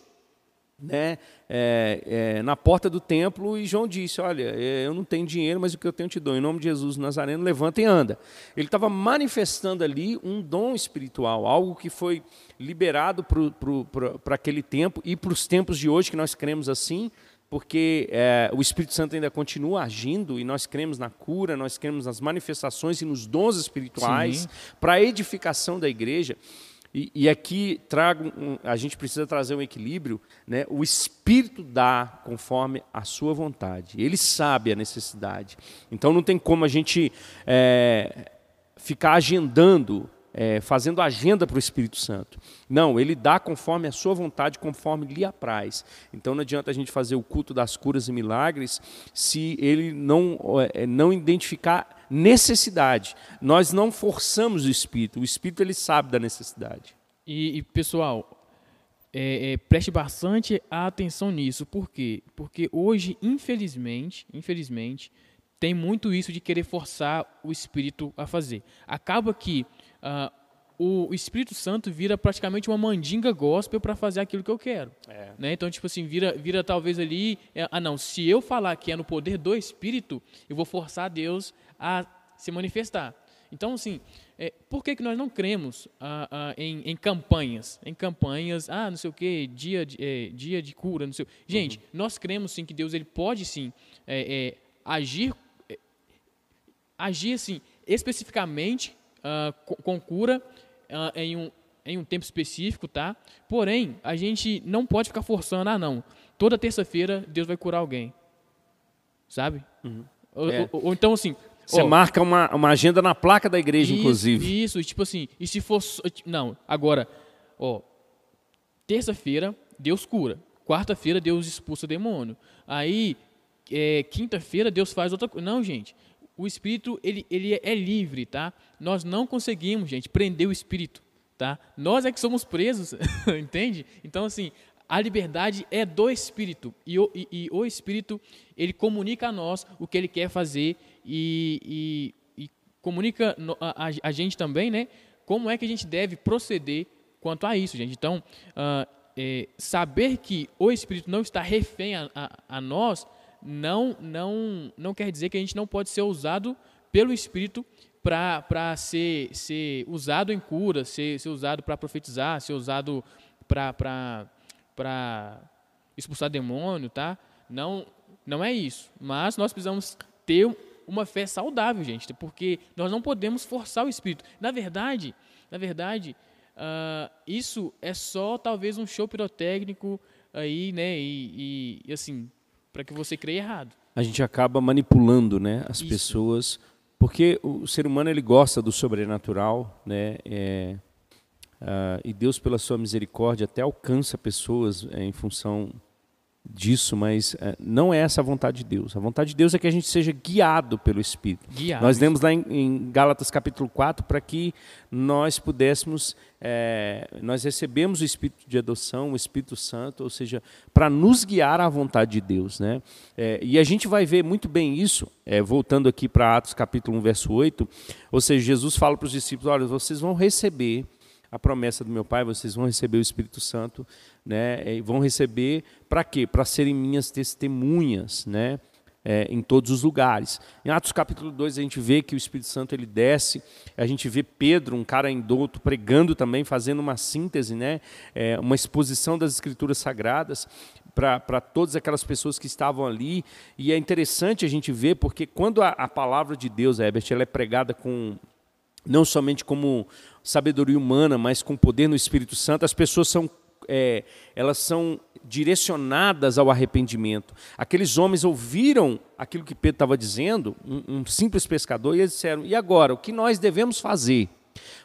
né, é, é, na porta do templo e João disse: Olha, é, eu não tenho dinheiro, mas o que eu tenho te dou. Em nome de Jesus Nazareno, levanta e anda. Ele estava manifestando ali um dom espiritual, algo que foi liberado para aquele tempo e para os tempos de hoje, que nós cremos assim, porque é, o Espírito Santo ainda continua agindo e nós cremos na cura, nós cremos nas manifestações e nos dons espirituais para a edificação da igreja. E, e aqui trago, um, a gente precisa trazer um equilíbrio, né? O Espírito dá conforme a sua vontade. Ele sabe a necessidade. Então não tem como a gente é, ficar agendando, é, fazendo agenda para o Espírito Santo. Não, ele dá conforme a sua vontade, conforme lhe apraz. Então não adianta a gente fazer o culto das curas e milagres se ele não, é, não identificar necessidade. Nós não forçamos o Espírito, o Espírito ele sabe da necessidade. E, e, pessoal, é, é, preste bastante atenção nisso. Por quê? Porque hoje, infelizmente, infelizmente, tem muito isso de querer forçar o Espírito a fazer. Acaba que ah, o Espírito Santo vira praticamente uma mandinga gospel para fazer aquilo que eu quero. É. Né? Então, tipo assim, vira, vira talvez ali. é, ah, não, se eu falar que é no poder do Espírito, eu vou forçar Deus a se manifestar. Então, assim, é, por que, que nós não cremos ah, ah, em, em campanhas? Em campanhas, ah, não sei o quê, dia de, é, dia de cura, não sei Gente, nós cremos sim que Deus ele pode sim é, é, agir, é, agir assim, especificamente ah, com, cura ah, em, um, em um tempo específico, tá? Porém, a gente não pode ficar forçando, ah, não, toda terça-feira Deus vai curar alguém. Sabe? Ou, É. ou- ou então, assim, Você ó, marca uma, uma agenda na placa da igreja, isso, inclusive. Isso, tipo assim, e se for. só- Não, agora, ó. Terça-feira, Deus cura. Quarta-feira, Deus expulsa demônio. Aí, é, quinta-feira, Deus faz outra coisa. Não, gente. O Espírito, ele, ele é livre, tá? Nós não conseguimos, gente, prender o Espírito, tá? Nós é que somos presos, entende? Então, assim, a liberdade é do Espírito. E o, e, e o Espírito, ele comunica a nós o que ele quer fazer e, e, comunica a, a- a gente também, né? Como é que a gente deve proceder quanto a isso, gente. Então, ah, é, saber que o Espírito não está refém a, a nós não, não, não quer dizer que a gente não pode ser usado pelo Espírito para ser, ser usado em cura, ser, ser usado para profetizar, ser usado para expulsar demônio, tá? Não, não é isso. Mas nós precisamos ter uma fé saudável, gente, porque nós não podemos forçar o Espírito. Na verdade, na verdade, ah, isso é só talvez um show pirotécnico aí, né? E- e, assim, para que você creia errado. A gente acaba manipulando né, as Isso. pessoas, porque o ser humano ele gosta do sobrenatural, né? é, ah, e Deus, pela sua misericórdia, até alcança pessoas é, em função disso, mas é, não é essa a vontade de Deus. A vontade de Deus é que a gente seja guiado pelo Espírito. Guiado. Nós lemos lá em, em Gálatas capítulo 4 para que nós pudéssemos, é, nós recebemos o Espírito de adoção, o Espírito Santo, ou seja, para nos guiar à vontade de Deus. Né? É, e a gente vai ver muito bem isso, é, voltando aqui para Atos capítulo 1, verso 8, ou seja, Jesus fala para os discípulos, olha, vocês vão receber a promessa do meu Pai, vocês vão receber o Espírito Santo, né? E vão receber para quê? Para serem minhas testemunhas, né? é, em todos os lugares. Em Atos capítulo 2 a gente vê que o Espírito Santo ele desce, a gente vê Pedro, um cara indouto, pregando também, fazendo uma síntese, né, é, uma exposição das escrituras sagradas para todas aquelas pessoas que estavam ali. E é interessante a gente ver, porque quando a, a palavra de Deus, Herbert, ela é pregada com não somente como sabedoria humana, mas com poder no Espírito Santo, as pessoas são, é, elas são direcionadas ao arrependimento. Aqueles homens ouviram aquilo que Pedro estava dizendo, um, um simples pescador, e eles disseram: e agora, o que nós devemos fazer?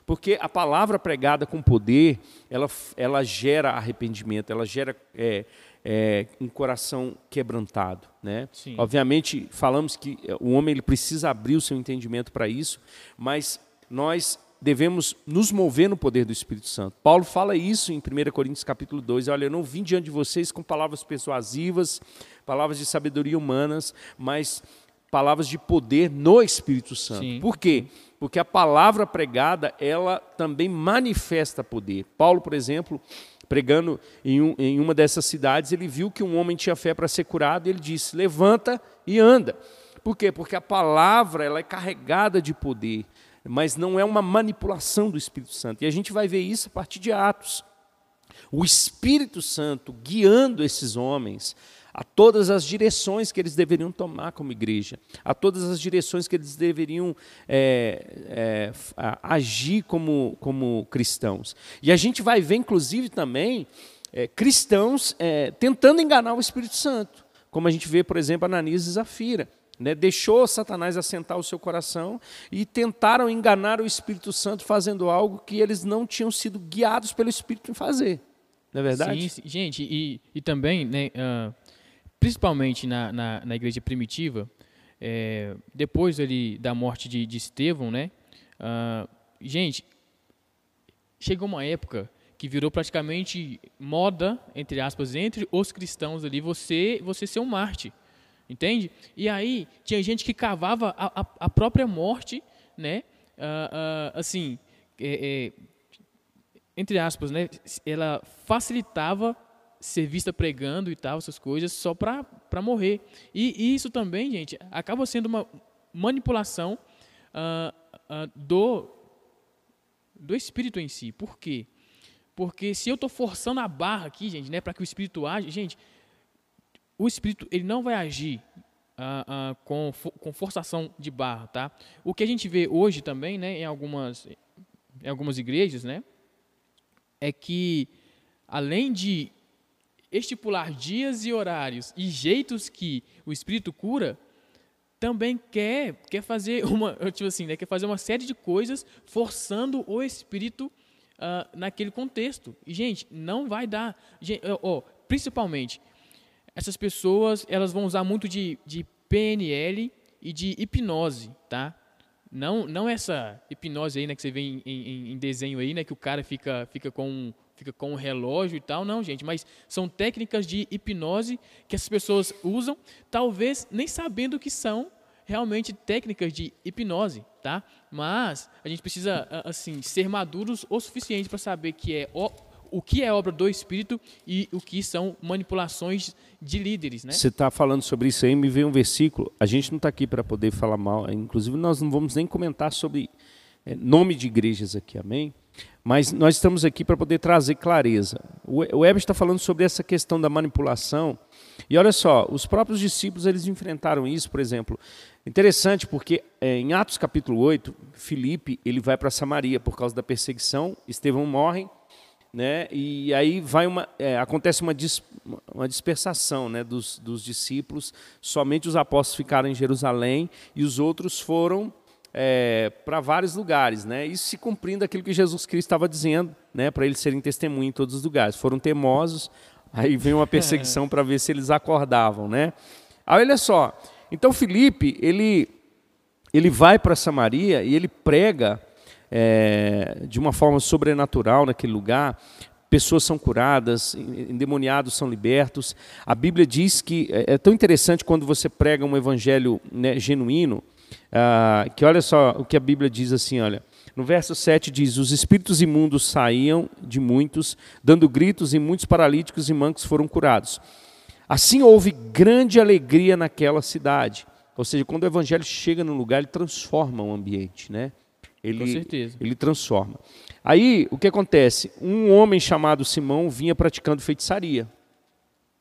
Porque a palavra pregada com poder, ela, ela gera arrependimento, ela gera é, é, um coração quebrantado. Né? Obviamente, falamos que o homem ele precisa abrir o seu entendimento para isso, mas nós devemos nos mover no poder do Espírito Santo. Paulo fala isso em 1 Coríntios capítulo 2, olha, eu não vim diante de vocês com palavras persuasivas, palavras de sabedoria humanas, mas palavras de poder no Espírito Santo. Sim. Por quê? Porque a palavra pregada, ela também manifesta poder. Paulo, por exemplo, pregando em, um, em uma dessas cidades, ele viu que um homem tinha fé para ser curado, e ele disse: "Levanta e anda". Por quê? Porque a palavra ela é carregada de poder mas não é uma manipulação do Espírito Santo. E a gente vai ver isso a partir de Atos. O Espírito Santo guiando esses homens a todas as direções que eles deveriam tomar como igreja, a todas as direções que eles deveriam é, é, agir como, como cristãos. E a gente vai ver, inclusive, também é, cristãos é, tentando enganar o Espírito Santo, como a gente vê, por exemplo, Ananias e Zafira né, deixou Satanás assentar o seu coração e tentaram enganar o Espírito Santo fazendo algo que eles não tinham sido guiados pelo Espírito em fazer. Não é verdade? Sim, gente, e, e também, né, uh, principalmente na, na, na, igreja primitiva, é, depois ali da morte de, de Estevão, né, uh, gente, chegou uma época que virou praticamente moda, entre aspas, entre os cristãos ali, você, você ser um Marte. Entende? E aí tinha gente que cavava a, a, a própria morte, né? Uh, uh, assim, é, é, entre aspas, né? Ela facilitava ser vista pregando e tal, essas coisas, só para morrer. E, e, isso também, gente, acaba sendo uma manipulação uh, do, do espírito em si. Por quê? Porque se eu estou forçando a barra aqui, gente, né, para que o espírito age, gente, o espírito ele não vai agir uh, uh, com, com forçação de barra, tá? O que a gente vê hoje também, né, em algumas, em algumas igrejas, né, é que além de estipular dias e horários e jeitos que o espírito cura, também quer quer fazer uma tipo assim, né, quer fazer uma série de coisas forçando o espírito uh, naquele contexto. E gente, não vai dar, gente, oh, principalmente essas pessoas elas vão usar muito de, de PNL e de hipnose, tá? Não, não essa hipnose aí, né, que você vê em, em, em, desenho aí, né, que o cara fica, fica com fica com um relógio e tal, não, gente, mas são técnicas de hipnose que essas pessoas usam, talvez nem sabendo que são realmente técnicas de hipnose, tá? Mas a gente precisa assim ser maduros o suficiente para saber que é o que é obra do Espírito e o que são manipulações de líderes. Né? Você está falando sobre isso aí, me veio um versículo. A gente não está aqui para poder falar mal, inclusive nós não vamos nem comentar sobre é, nome de igrejas aqui, amém? Mas nós estamos aqui para poder trazer clareza. O Weber está falando sobre essa questão da manipulação. E olha só, os próprios discípulos eles enfrentaram isso, por exemplo. Interessante porque é, em Atos capítulo 8, Filipe ele vai para Samaria por causa da perseguição, Estevão morre né? E aí vai uma, é, acontece uma, dis, uma dispersação, né, dos, dos discípulos. Somente os apóstolos ficaram em Jerusalém e os outros foram é, para vários lugares, né? Isso se cumprindo aquilo que Jesus Cristo estava dizendo, né, para eles serem testemunha em todos os lugares. Foram teimosos, aí vem uma perseguição para ver se eles acordavam, né? Aí olha só, então Felipe ele ele vai para Samaria e ele prega é, de uma forma sobrenatural naquele lugar. Pessoas são curadas, endemoniados são libertos. A Bíblia diz que é, é tão interessante quando você prega um evangelho né, genuíno, ah, que olha só o que a Bíblia diz assim, olha. No verso 7 diz: Os espíritos imundos saíam de muitos, dando gritos, e muitos paralíticos e mancos foram curados. Assim houve grande alegria naquela cidade. Ou seja, quando o evangelho chega no lugar, ele transforma o ambiente, né? Ele, Com certeza. Ele transforma. Aí, o que acontece? Um homem chamado Simão vinha praticando feitiçaria.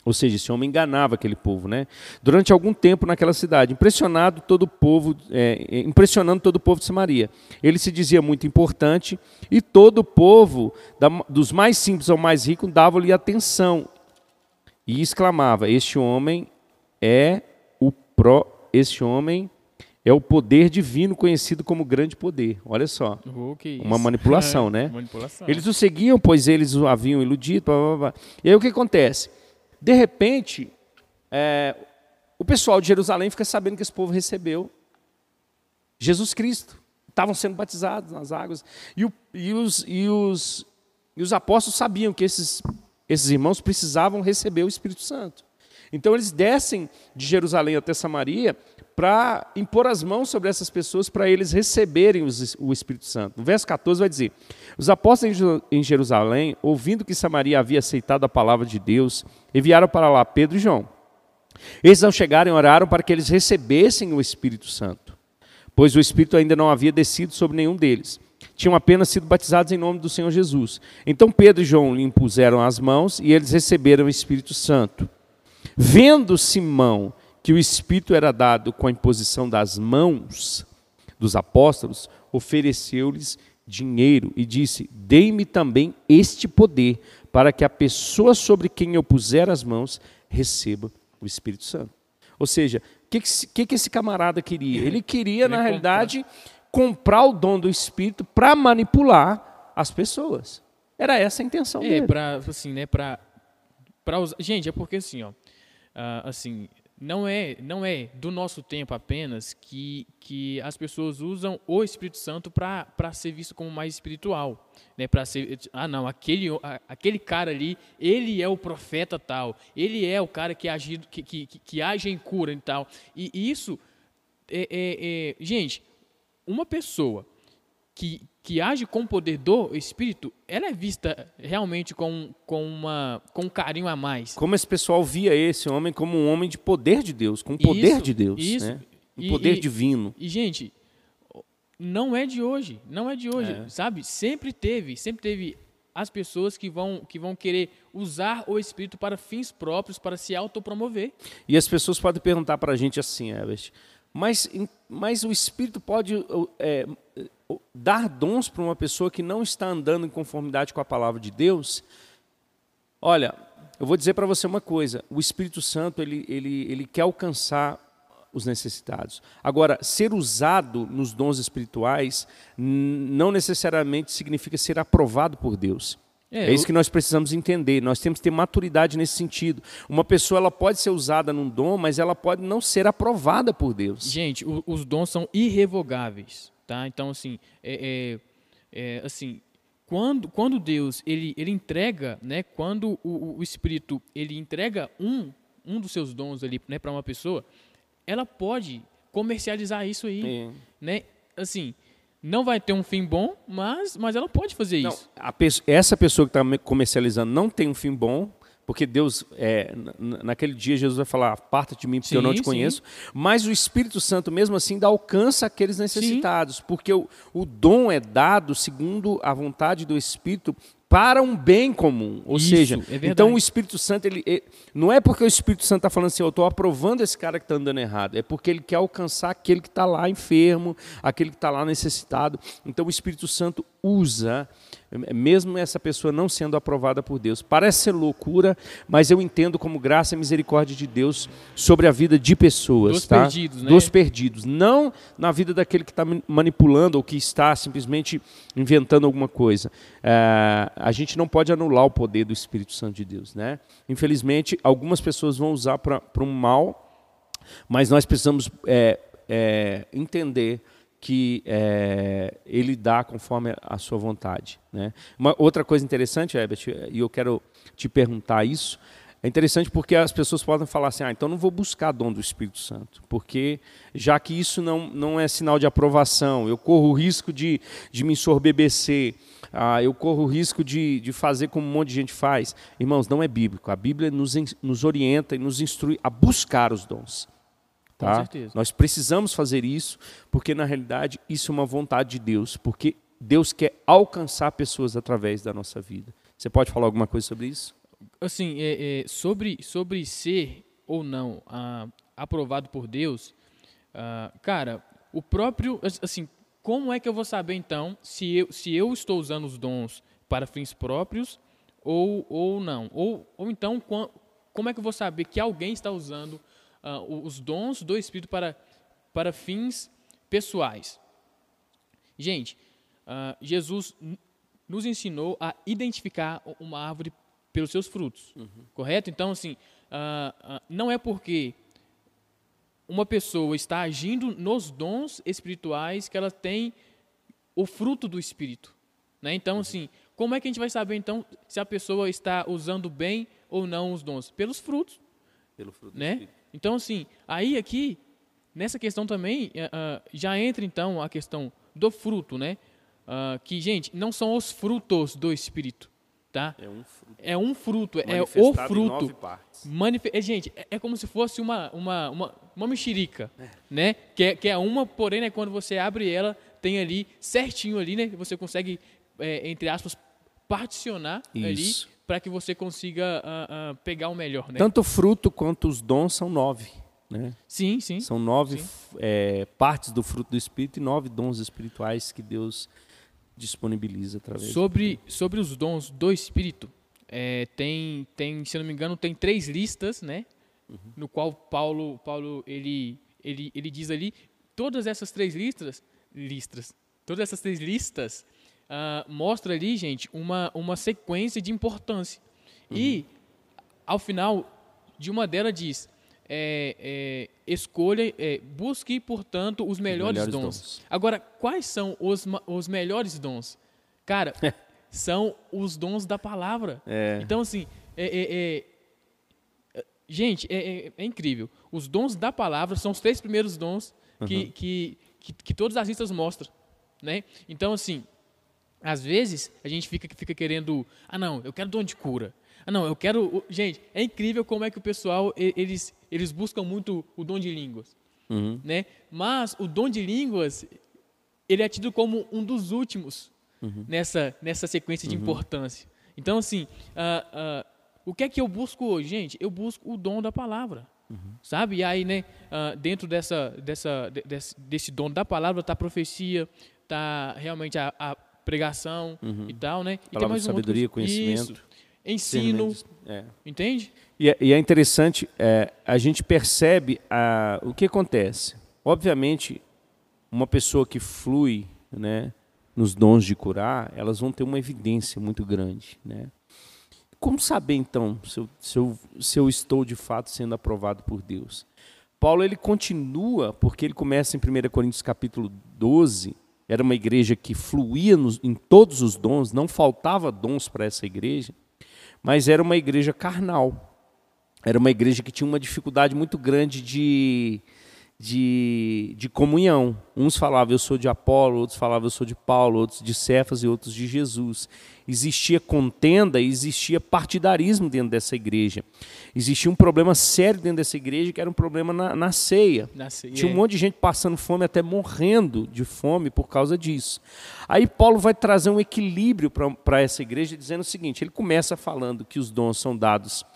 Ou seja, esse homem enganava aquele povo, né? Durante algum tempo naquela cidade, impressionado todo o povo, é, é, impressionando todo o povo de Samaria. Ele se dizia muito importante e todo o povo, da, dos mais simples ao mais rico, dava-lhe atenção e exclamava: Este homem é o pro, este homem é o poder divino conhecido como grande poder. Olha só. Oh, uma manipulação, né? Manipulação. Eles o seguiam, pois eles o haviam iludido. Blá, blá, blá. E aí o que acontece? De repente, é, o pessoal de Jerusalém fica sabendo que esse povo recebeu Jesus Cristo. Estavam sendo batizados nas águas. E, o, e, os, e, os, e os apóstolos sabiam que esses, esses irmãos precisavam receber o Espírito Santo. Então eles descem de Jerusalém até Samaria para impor as mãos sobre essas pessoas para eles receberem o Espírito Santo. No verso 14 vai dizer: Os apóstolos em Jerusalém, ouvindo que Samaria havia aceitado a palavra de Deus, enviaram para lá Pedro e João. Eles ao chegarem oraram para que eles recebessem o Espírito Santo, pois o Espírito ainda não havia descido sobre nenhum deles. Tinham apenas sido batizados em nome do Senhor Jesus. Então Pedro e João lhe impuseram as mãos e eles receberam o Espírito Santo. Vendo Simão que o Espírito era dado com a imposição das mãos dos apóstolos, ofereceu-lhes dinheiro e disse: Dei-me também este poder, para que a pessoa sobre quem eu puser as mãos receba o Espírito Santo. Ou seja, o que, que, que, esse camarada queria? Ele queria, na realidade, comprar o dom do Espírito para manipular as pessoas. Era essa a intenção é, dele. Para assim, né? Para usar. Gente, é porque assim, ó, uh, assim, não é, não é do nosso tempo apenas que, que as pessoas usam o Espírito Santo para ser visto como mais espiritual. Né? Para ser, ah, não, aquele, aquele cara ali, ele é o profeta tal, ele é o cara que age, que, que, que age em cura e tal. E isso, é, é, é, gente, uma pessoa que, que age com o poder do Espírito, ela é vista realmente com, com, uma, com um carinho a mais. Como esse pessoal via esse homem como um homem de poder de Deus, com poder isso, de Deus, isso. Né? um poder e, divino. E, gente, não é de hoje, não é de hoje, é. sabe? Sempre teve, sempre teve as pessoas que vão, que vão querer usar o Espírito para fins próprios, para se autopromover. E as pessoas podem perguntar para a gente assim, Herbert, mas, mas o Espírito pode é, dar dons para uma pessoa que não está andando em conformidade com a palavra de Deus, olha, eu vou dizer para você uma coisa: o Espírito Santo ele, ele, ele quer alcançar os necessitados. Agora, ser usado nos dons espirituais não necessariamente significa ser aprovado por Deus. É, é, isso que nós precisamos entender. Nós temos que ter maturidade nesse sentido. Uma pessoa ela pode ser usada num dom, mas ela pode não ser aprovada por Deus. Gente, o, os dons são irrevogáveis. Tá? Então, assim, é, é, é, assim quando, quando Deus ele, ele entrega, né, quando o, o Espírito ele entrega um, um dos seus dons ali né, para uma pessoa, ela pode comercializar isso aí. É. Né? Assim, não vai ter um fim bom, mas, mas ela pode fazer não, isso. Pessoa, essa pessoa que está comercializando não tem um fim bom, porque Deus, é, naquele dia, Jesus vai falar: aparta de mim, porque sim, eu não te conheço. Sim. Mas o Espírito Santo, mesmo assim, dá alcance àqueles necessitados, sim. porque o, o dom é dado segundo a vontade do Espírito para um bem comum. Ou Isso, seja, é então o Espírito Santo, ele, ele, não é porque o Espírito Santo está falando assim, eu estou aprovando esse cara que está andando errado, é porque ele quer alcançar aquele que está lá enfermo, aquele que está lá necessitado. Então o Espírito Santo usa mesmo essa pessoa não sendo aprovada por Deus. Parece ser loucura, mas eu entendo como graça e misericórdia de Deus sobre a vida de pessoas. Dos tá? perdidos, né? Dos perdidos. Não na vida daquele que está manipulando ou que está simplesmente inventando alguma coisa. É, a gente não pode anular o poder do Espírito Santo de Deus. Né? Infelizmente, algumas pessoas vão usar para um mal, mas nós precisamos é, é, entender que é, ele dá conforme a sua vontade. Né? Uma outra coisa interessante, Herbert, e eu quero te perguntar isso, É interessante porque as pessoas podem falar assim, ah, então não vou buscar dom do Espírito Santo, porque já que isso não, não é sinal de aprovação, eu corro o risco de, de me ensorbebecer, ah, eu corro o risco de, de fazer como um monte de gente faz. Irmãos, não é bíblico. A Bíblia nos, nos orienta e nos instrui a buscar os dons. Tá? Com certeza. Nós precisamos fazer isso, porque na realidade isso é uma vontade de Deus, porque Deus quer alcançar pessoas através da nossa vida. Você pode falar alguma coisa sobre isso? Assim, é, é, sobre, sobre ser ou não ah, aprovado por Deus, ah, cara, o próprio, assim, como é que eu vou saber então se eu, se eu estou usando os dons para fins próprios ou, ou não? Ou, ou então, como é que eu vou saber que alguém está usando uh, os dons do Espírito para, para fins pessoais? Gente, uh, Jesus nos ensinou a identificar uma árvore pelos seus frutos, uhum. correto? Então, assim, uh, não é porque uma pessoa está agindo nos dons espirituais que ela tem o fruto do Espírito. Né? Então, uhum. assim, como é que a gente vai saber, então, se a pessoa está usando bem ou não os dons? Pelos frutos. Pelo fruto né? Então, assim, aí aqui, nessa questão também, uh, já entra, então, a questão do fruto, né? Uh, que, gente, não são os frutos do Espírito, tá? É um fruto. É um fruto, é o fruto. Manif é, gente, é, é, como se fosse uma, uma, uma, uma mexerica, é. né? Que é, que é uma, porém, né, quando você abre ela, tem ali certinho ali, né? Você consegue, é, entre aspas, particionar Isso. ali para que você consiga uh, uh, pegar o melhor, né? Tanto o fruto quanto os dons são nove. Né? Sim, sim. São nove sim. É, partes do fruto do Espírito e nove dons espirituais que Deus disponibiliza através sobre sobre os dons do Espírito é, tem tem se não me engano tem três listas né uhum. no qual Paulo Paulo ele ele ele diz ali todas essas três listas listas todas essas três listas uh, mostra ali gente uma uma sequência de importância uhum. e ao final de uma delas diz é, é, escolha, é, busque, portanto, os melhores, melhores dons. dons. Agora, quais são os, os melhores dons? Cara, são os dons da palavra. É. Então, assim, é, é, gente, é, incrível. Os dons da palavra são os três primeiros dons que, uhum. que, que, que todas as listas mostram. Né? Então, assim, às vezes a gente fica, fica querendo, ah não, eu quero dom de cura. Ah, não, eu quero. Gente, é incrível como é que o pessoal eles, eles buscam muito o dom de línguas, uhum. né? Mas o dom de línguas ele é tido como um dos últimos uhum. nessa nessa sequência de uhum. importância. Então, assim, uh, uh, o que é que eu busco hoje, gente? Eu busco o dom da palavra, uhum. sabe? E aí, né? Uh, dentro dessa dessa desse, desse dom da palavra está a profecia, está realmente a, a pregação uhum. e tal, né? E Palavra tem mais sabedoria, um conhecimento. Isso ensino. É. Entende? E é, e é interessante, é, a gente percebe a, o que acontece. Obviamente, uma pessoa que flui né, nos dons de curar, elas vão ter uma evidência muito grande. Né? Como saber, então, se eu, se, eu, se eu estou de fato sendo aprovado por Deus? Paulo ele continua, porque ele começa em 1 Coríntios capítulo 12, era uma igreja que fluía nos, em todos os dons, não faltava dons para essa igreja mas era uma igreja carnal. Era uma igreja que tinha uma dificuldade muito grande de, de, de comunhão. Uns falavam, eu sou de Apolo, outros falavam, eu sou de Paulo, outros de Cefas e outros de Jesus. Existia contenda, existia partidarismo dentro dessa igreja. Existia um problema sério dentro dessa igreja, que era um problema na, na ceia. Na ceia. Tinha um monte de gente passando fome, até morrendo de fome por causa disso. Aí Paulo vai trazer um equilíbrio para essa igreja, dizendo o seguinte: ele começa falando que os dons são dados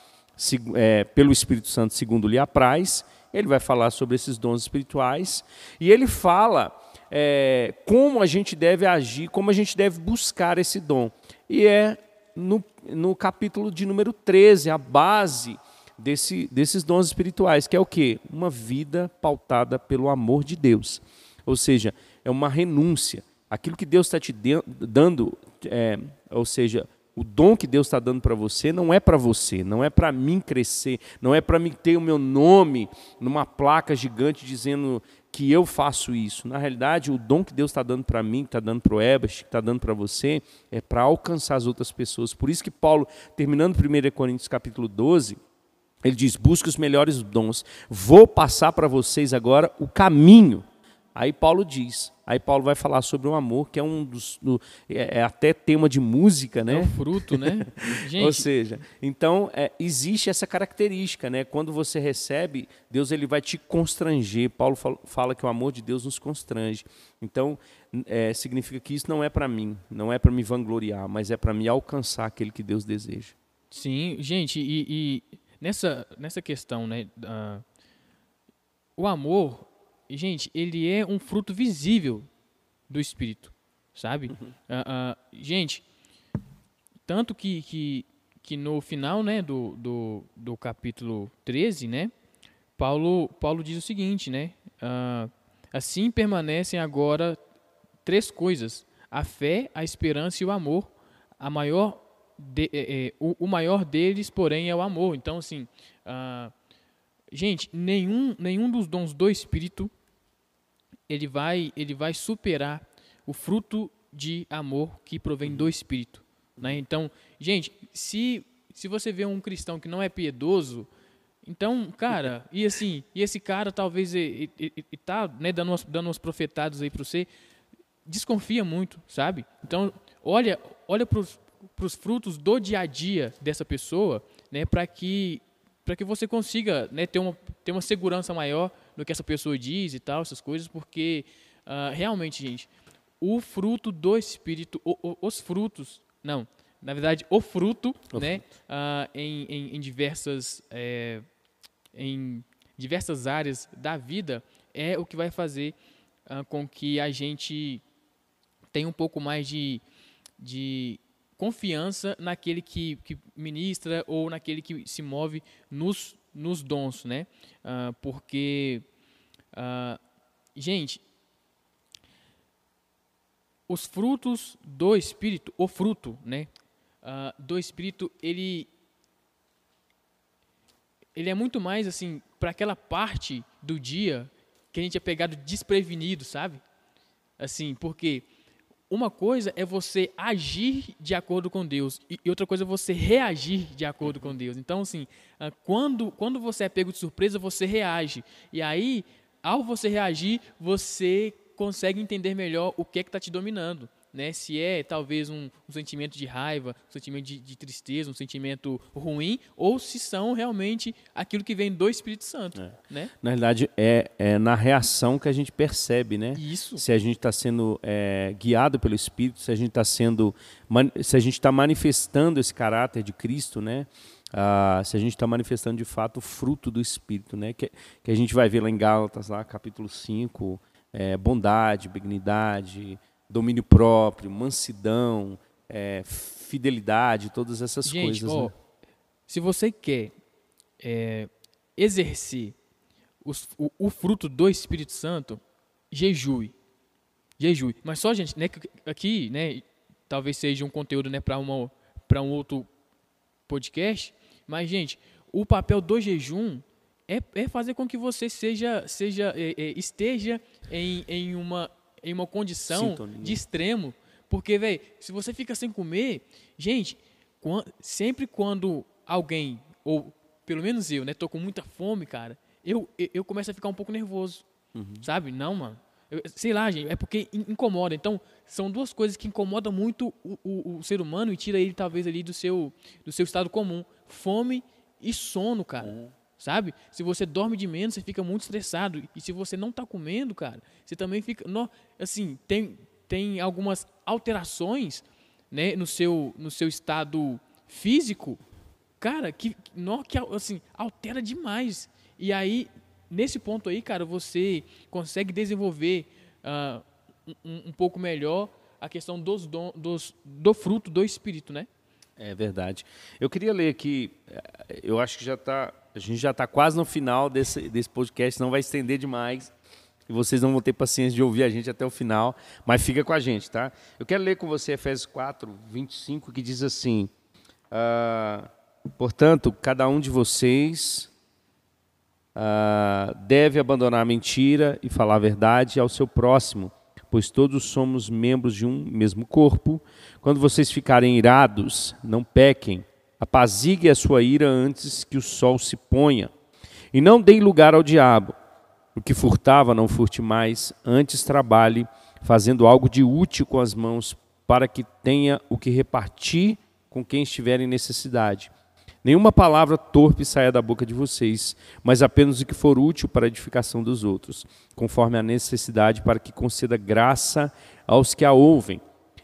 é, pelo Espírito Santo segundo lhe apraz ele vai falar sobre esses dons espirituais e ele fala é, como a gente deve agir, como a gente deve buscar esse dom. E é no, no capítulo de número 13, a base desse, desses dons espirituais, que é o quê? Uma vida pautada pelo amor de Deus. Ou seja, é uma renúncia. Aquilo que Deus está te dando, é, ou seja, o dom que Deus está dando para você não é para você, não é para mim crescer, não é para mim ter o meu nome numa placa gigante dizendo que eu faço isso. Na realidade, o dom que Deus está dando para mim, que está dando para o Ebert, que está dando para você, é para alcançar as outras pessoas. Por isso que Paulo, terminando 1 Coríntios capítulo 12, Ele diz: busque os melhores dons. Vou passar para vocês agora o caminho. Aí Paulo diz. Aí Paulo vai falar sobre o amor, que é um dos. No, é, é, até tema de música, né? É o fruto, né? Ou seja, então é, existe essa característica, né? Quando você recebe, Deus ele vai te constranger. Paulo fala, fala que o amor de Deus nos constrange. Então, é, significa que isso não é para mim, não é para me vangloriar, mas é para me alcançar aquele que Deus deseja. Sim, gente, e, e nessa, nessa questão, né? Uh, o amor gente, ele é um fruto visível do Espírito, sabe? Uhum. Uh, uh, gente, tanto que, que, que no final né, do, do, do capítulo 13, né, Paulo, Paulo diz o seguinte, né? Uh, assim permanecem agora três coisas: a fé, a esperança e o amor. A maior de, é, é, o, o, maior deles, porém, é o amor. Então, assim, uh, Gente, nenhum, nenhum dos dons do Espírito ele vai, ele vai superar o fruto de amor que provém do Espírito. Né? Então, gente, se, se você vê um cristão que não é piedoso, então, cara, e assim, e esse cara talvez está né, dando, umas, dando uns profetados aí para você, desconfia muito, sabe? Então, olha, olha para os frutos do dia a dia dessa pessoa, né, para que para que você consiga né, ter, uma, ter uma segurança maior no que essa pessoa diz e tal, essas coisas, porque uh, realmente, gente, o fruto do Espírito, o, o, os frutos, não, na verdade, o fruto, o né, fruto. Uh, em, em, em, diversas, é, em diversas áreas da vida, é o que vai fazer uh, com que a gente tenha um pouco mais de, de confiança naquele que, que ministra ou naquele que se move nos, nos dons, né? Uh, porque, uh, gente, os frutos do Espírito, o fruto, né? Uh, do Espírito, ele ele é muito mais assim para aquela parte do dia que a gente é pegado desprevenido, sabe? Assim, porque uma coisa é você agir de acordo com Deus e outra coisa é você reagir de acordo com Deus. Então, assim, ah, quando, quando você é pego de surpresa, você reage. E aí, ao você reagir, você consegue entender melhor o que é que está te dominando né? Se é talvez um, um sentimento de raiva, um sentimento de, de, tristeza, um sentimento ruim, ou se são realmente aquilo que vem do Espírito Santo, é. né? Na verdade, é, é, na reação que a gente percebe, né? Isso. Se a gente está sendo é, guiado pelo Espírito, se a gente está sendo, se a gente está manifestando esse caráter de Cristo, né? Ah, se a gente está manifestando de fato o fruto do Espírito, né? Que, que a gente vai ver lá em Gálatas, lá, capítulo 5, é, bondade, benignidade, domínio próprio, mansidão, é, fidelidade, todas essas Gente, coisas. Ó, né? Se você quer é, exercer os, o, o, fruto do Espírito Santo, jejue. Jejue. Mas só, gente, né, aqui, né, talvez seja um conteúdo né, para um outro podcast, mas, gente, o papel do jejum é, é fazer com que você seja, seja é, é, esteja em, em uma em uma condição Sintonia. de extremo. Porque, velho, se você fica sem comer, gente, sempre quando alguém, ou pelo menos eu, né, tô com muita fome, cara, eu, eu, eu começo a ficar um pouco nervoso. Uhum. Sabe? Não, mano. Eu, sei lá, gente, é porque incomoda. Então, são duas coisas que incomodam muito o, o, o, ser humano e tira ele, talvez, ali do seu, do seu estado comum. Fome e sono, cara. Uhum sabe? Se você dorme de menos, você fica muito estressado. E se você não está comendo, cara, você também fica. No, assim, tem, tem algumas alterações né, no, seu, no seu estado físico, cara, que, no, que assim, altera demais. E aí, nesse ponto aí, cara, você consegue desenvolver uh, um, um, pouco melhor a questão dos, don, dos do fruto do espírito, né? É verdade. Eu queria ler aqui, eh, eu acho que já está a gente já está quase no final desse, desse podcast, não vai estender demais. E vocês não vão ter paciência de ouvir a gente até o final, mas fica com a gente, tá? Eu quero ler com você Efésios 4, 25, que diz assim: ah, Portanto, cada um de vocês ah, deve abandonar a mentira e falar a verdade ao seu próximo, pois todos somos membros de um mesmo corpo. Quando vocês ficarem irados, não pequem apazigue a sua ira antes que o sol se ponha. E não dê lugar ao diabo. O que furtava, não furte mais, antes trabalhe, fazendo algo de útil com as mãos, para que tenha o que repartir com quem estiver em necessidade. Nenhuma palavra torpe saia da boca de vocês, mas apenas o que for útil para a edificação dos outros, conforme a necessidade, para que conceda graça aos que a ouvem.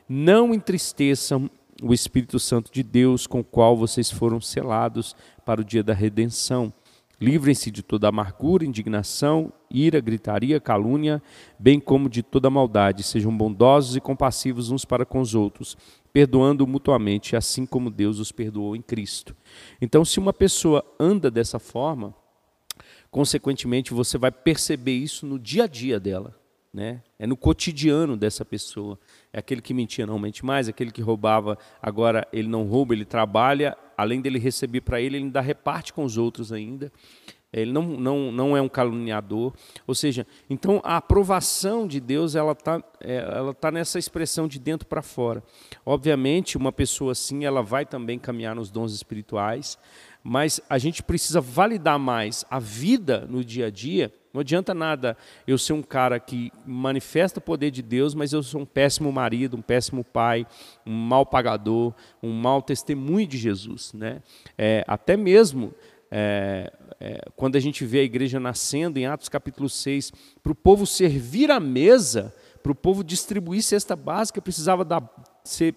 Não entristeçam o Espírito Santo de Deus, com o qual vocês foram selados para o dia da redenção. Livrem-se de toda amargura, indignação, ira, gritaria, calúnia, bem como de toda maldade. Sejam bondosos e compassivos uns para com os outros, perdoando mutuamente, assim como Deus os perdoou em Cristo. Então, se uma pessoa anda dessa forma, consequentemente você vai perceber isso no dia a dia dela. Né? É no cotidiano dessa pessoa. É aquele que mentia, não mente mais, aquele que roubava, agora ele não rouba, ele trabalha, além dele receber para ele, ele ainda reparte com os outros ainda. Ele não, não, não é um caluniador. Ou seja, então a aprovação de Deus ela está é, ela tá nessa expressão de dentro para fora. Obviamente, uma pessoa assim ela vai também caminhar nos dons espirituais, mas a gente precisa validar mais a vida no dia a dia não adianta nada eu ser um cara que manifesta o poder de Deus, mas eu sou um péssimo marido, um péssimo pai, um mau pagador, um mau testemunho de Jesus. Né? É, até mesmo é, é, quando a gente vê a igreja nascendo, em Atos capítulo 6, para o povo servir a mesa, para o povo distribuir cesta básica, precisava dar, ser,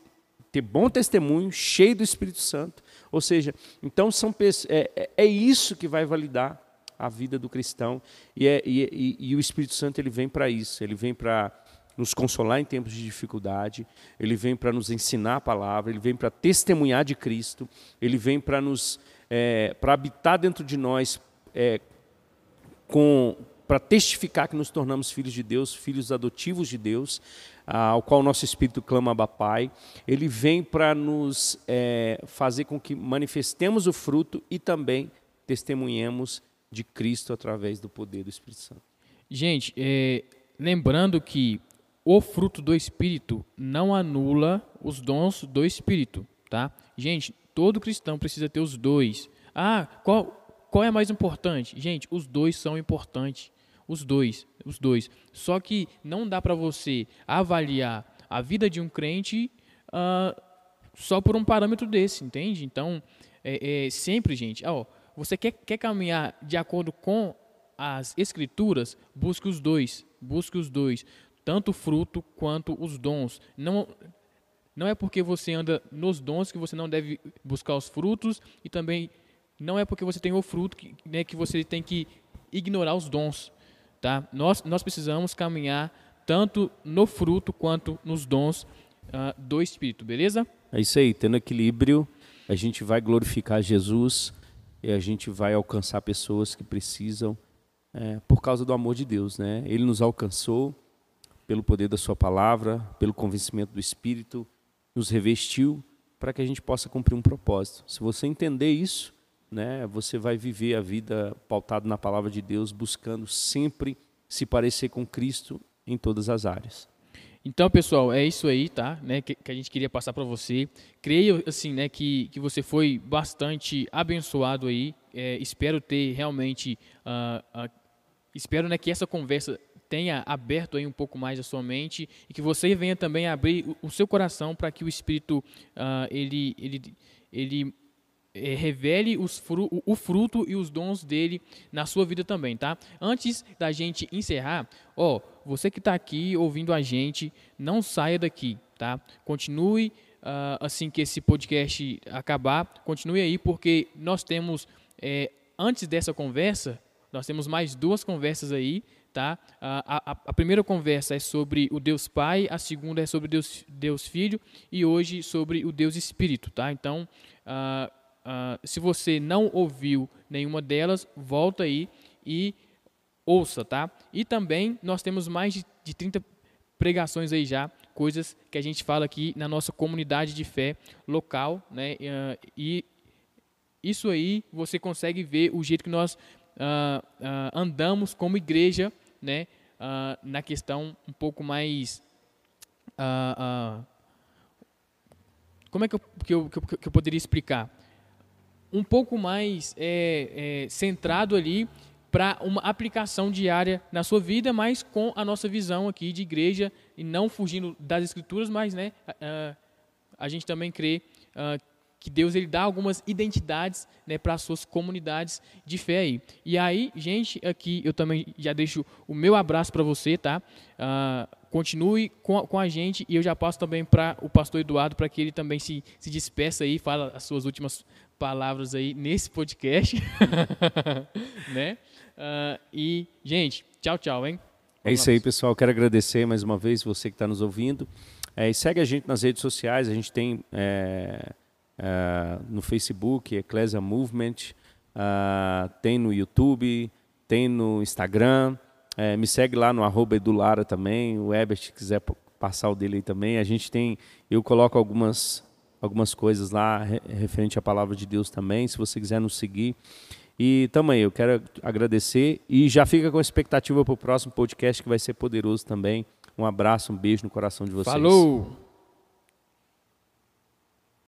ter bom testemunho, cheio do Espírito Santo. Ou seja, então são, é, é, é isso que vai validar a vida do cristão. E, é, e, e, e o Espírito Santo ele vem para isso, ele vem para nos consolar em tempos de dificuldade, ele vem para nos ensinar a palavra, ele vem para testemunhar de Cristo, ele vem para nos é, para habitar dentro de nós é, com para testificar que nos tornamos filhos de Deus, filhos adotivos de Deus, ao qual o nosso espírito clama Abba Pai. Ele vem para nos é, fazer com que manifestemos o fruto e também testemunhemos de Cristo através do poder do Espírito Santo. Gente, é, lembrando que o fruto do Espírito não anula os dons do Espírito, tá? Gente, todo cristão precisa ter os dois. Ah, qual, qual é mais importante? Gente, os dois são importantes. Os dois, os dois. Só que não dá para você avaliar a vida de um crente uh, só por um parâmetro desse, entende? Então, é, é sempre, gente, ó, você quer, quer caminhar de acordo com as escrituras, busque os dois, busque os dois, tanto o fruto quanto os dons. Não, não é porque você anda nos dons que você não deve buscar os frutos e também não é porque você tem o fruto que, né, que você tem que ignorar os dons, tá? Nós nós precisamos caminhar tanto no fruto quanto nos dons uh, do Espírito, beleza? É isso aí, tendo equilíbrio, a gente vai glorificar Jesus e a gente vai alcançar pessoas que precisam é, por causa do amor de Deus. Né? Ele nos alcançou pelo poder da Sua palavra, pelo convencimento do Espírito, nos revestiu para que a gente possa cumprir um propósito. Se você entender isso, né, você vai viver a vida pautada na palavra de Deus, buscando sempre se parecer com Cristo em todas as áreas. Então, pessoal, é isso aí, tá? Né, que, que a gente queria passar para você. Creio, assim, né, que, que você foi bastante abençoado aí. É, espero ter realmente, uh, uh, espero, né, que essa conversa tenha aberto aí um pouco mais a sua mente e que você venha também abrir o, o seu coração para que o Espírito, uh, ele, ele, ele é, revele fru o fruto e os dons dele na sua vida também, tá? Antes da gente encerrar, ó, você que está aqui ouvindo a gente, não saia daqui, tá? Continue uh, assim que esse podcast acabar, continue aí, porque nós temos, é, antes dessa conversa, nós temos mais duas conversas aí, tá? A, a, a, primeira conversa é sobre o Deus Pai, a segunda é sobre Deus, Deus Filho e hoje sobre o Deus Espírito, tá? Então, uh, Uh, se você não ouviu nenhuma delas, volta aí e ouça, tá? E também nós temos mais de, de 30 pregações aí já, coisas que a gente fala aqui na nossa comunidade de fé local, né? Uh, e isso aí você consegue ver o jeito que nós uh, andamos como igreja, né? na questão um pouco mais como é que eu, que eu, que eu, que eu poderia explicar? Um pouco mais é, é, centrado ali para uma aplicação diária na sua vida, mas com a nossa visão aqui de igreja e não fugindo das escrituras, mas né, a, a gente também crê uh, que Deus ele dá algumas identidades né, para as suas comunidades de fé aí. E aí, gente, aqui eu também já deixo o meu abraço para você, tá? Uh, continue com a, com a, gente e eu já passo também para o pastor Eduardo para que ele também se, se despeça aí, fala as suas últimas palavras aí nesse podcast, né? Uh, e, gente, tchau, tchau, hein? Vamos é isso aí, pessoal. Quero agradecer mais uma vez você que está nos ouvindo. É, e segue a gente nas redes sociais. A gente tem é, é, no Facebook, Ecclesia Movement, uh, tem no YouTube, tem no Instagram. É, me segue lá no arroba Edulara também. O Ebert, se quiser passar o dele aí também. A gente tem, eu coloco algumas, algumas coisas lá referente à palavra de Deus também. Se você quiser nos seguir. E também eu quero agradecer e já fica com expectativa para o próximo podcast que vai ser poderoso também. Um abraço, um beijo no coração de vocês. Falou!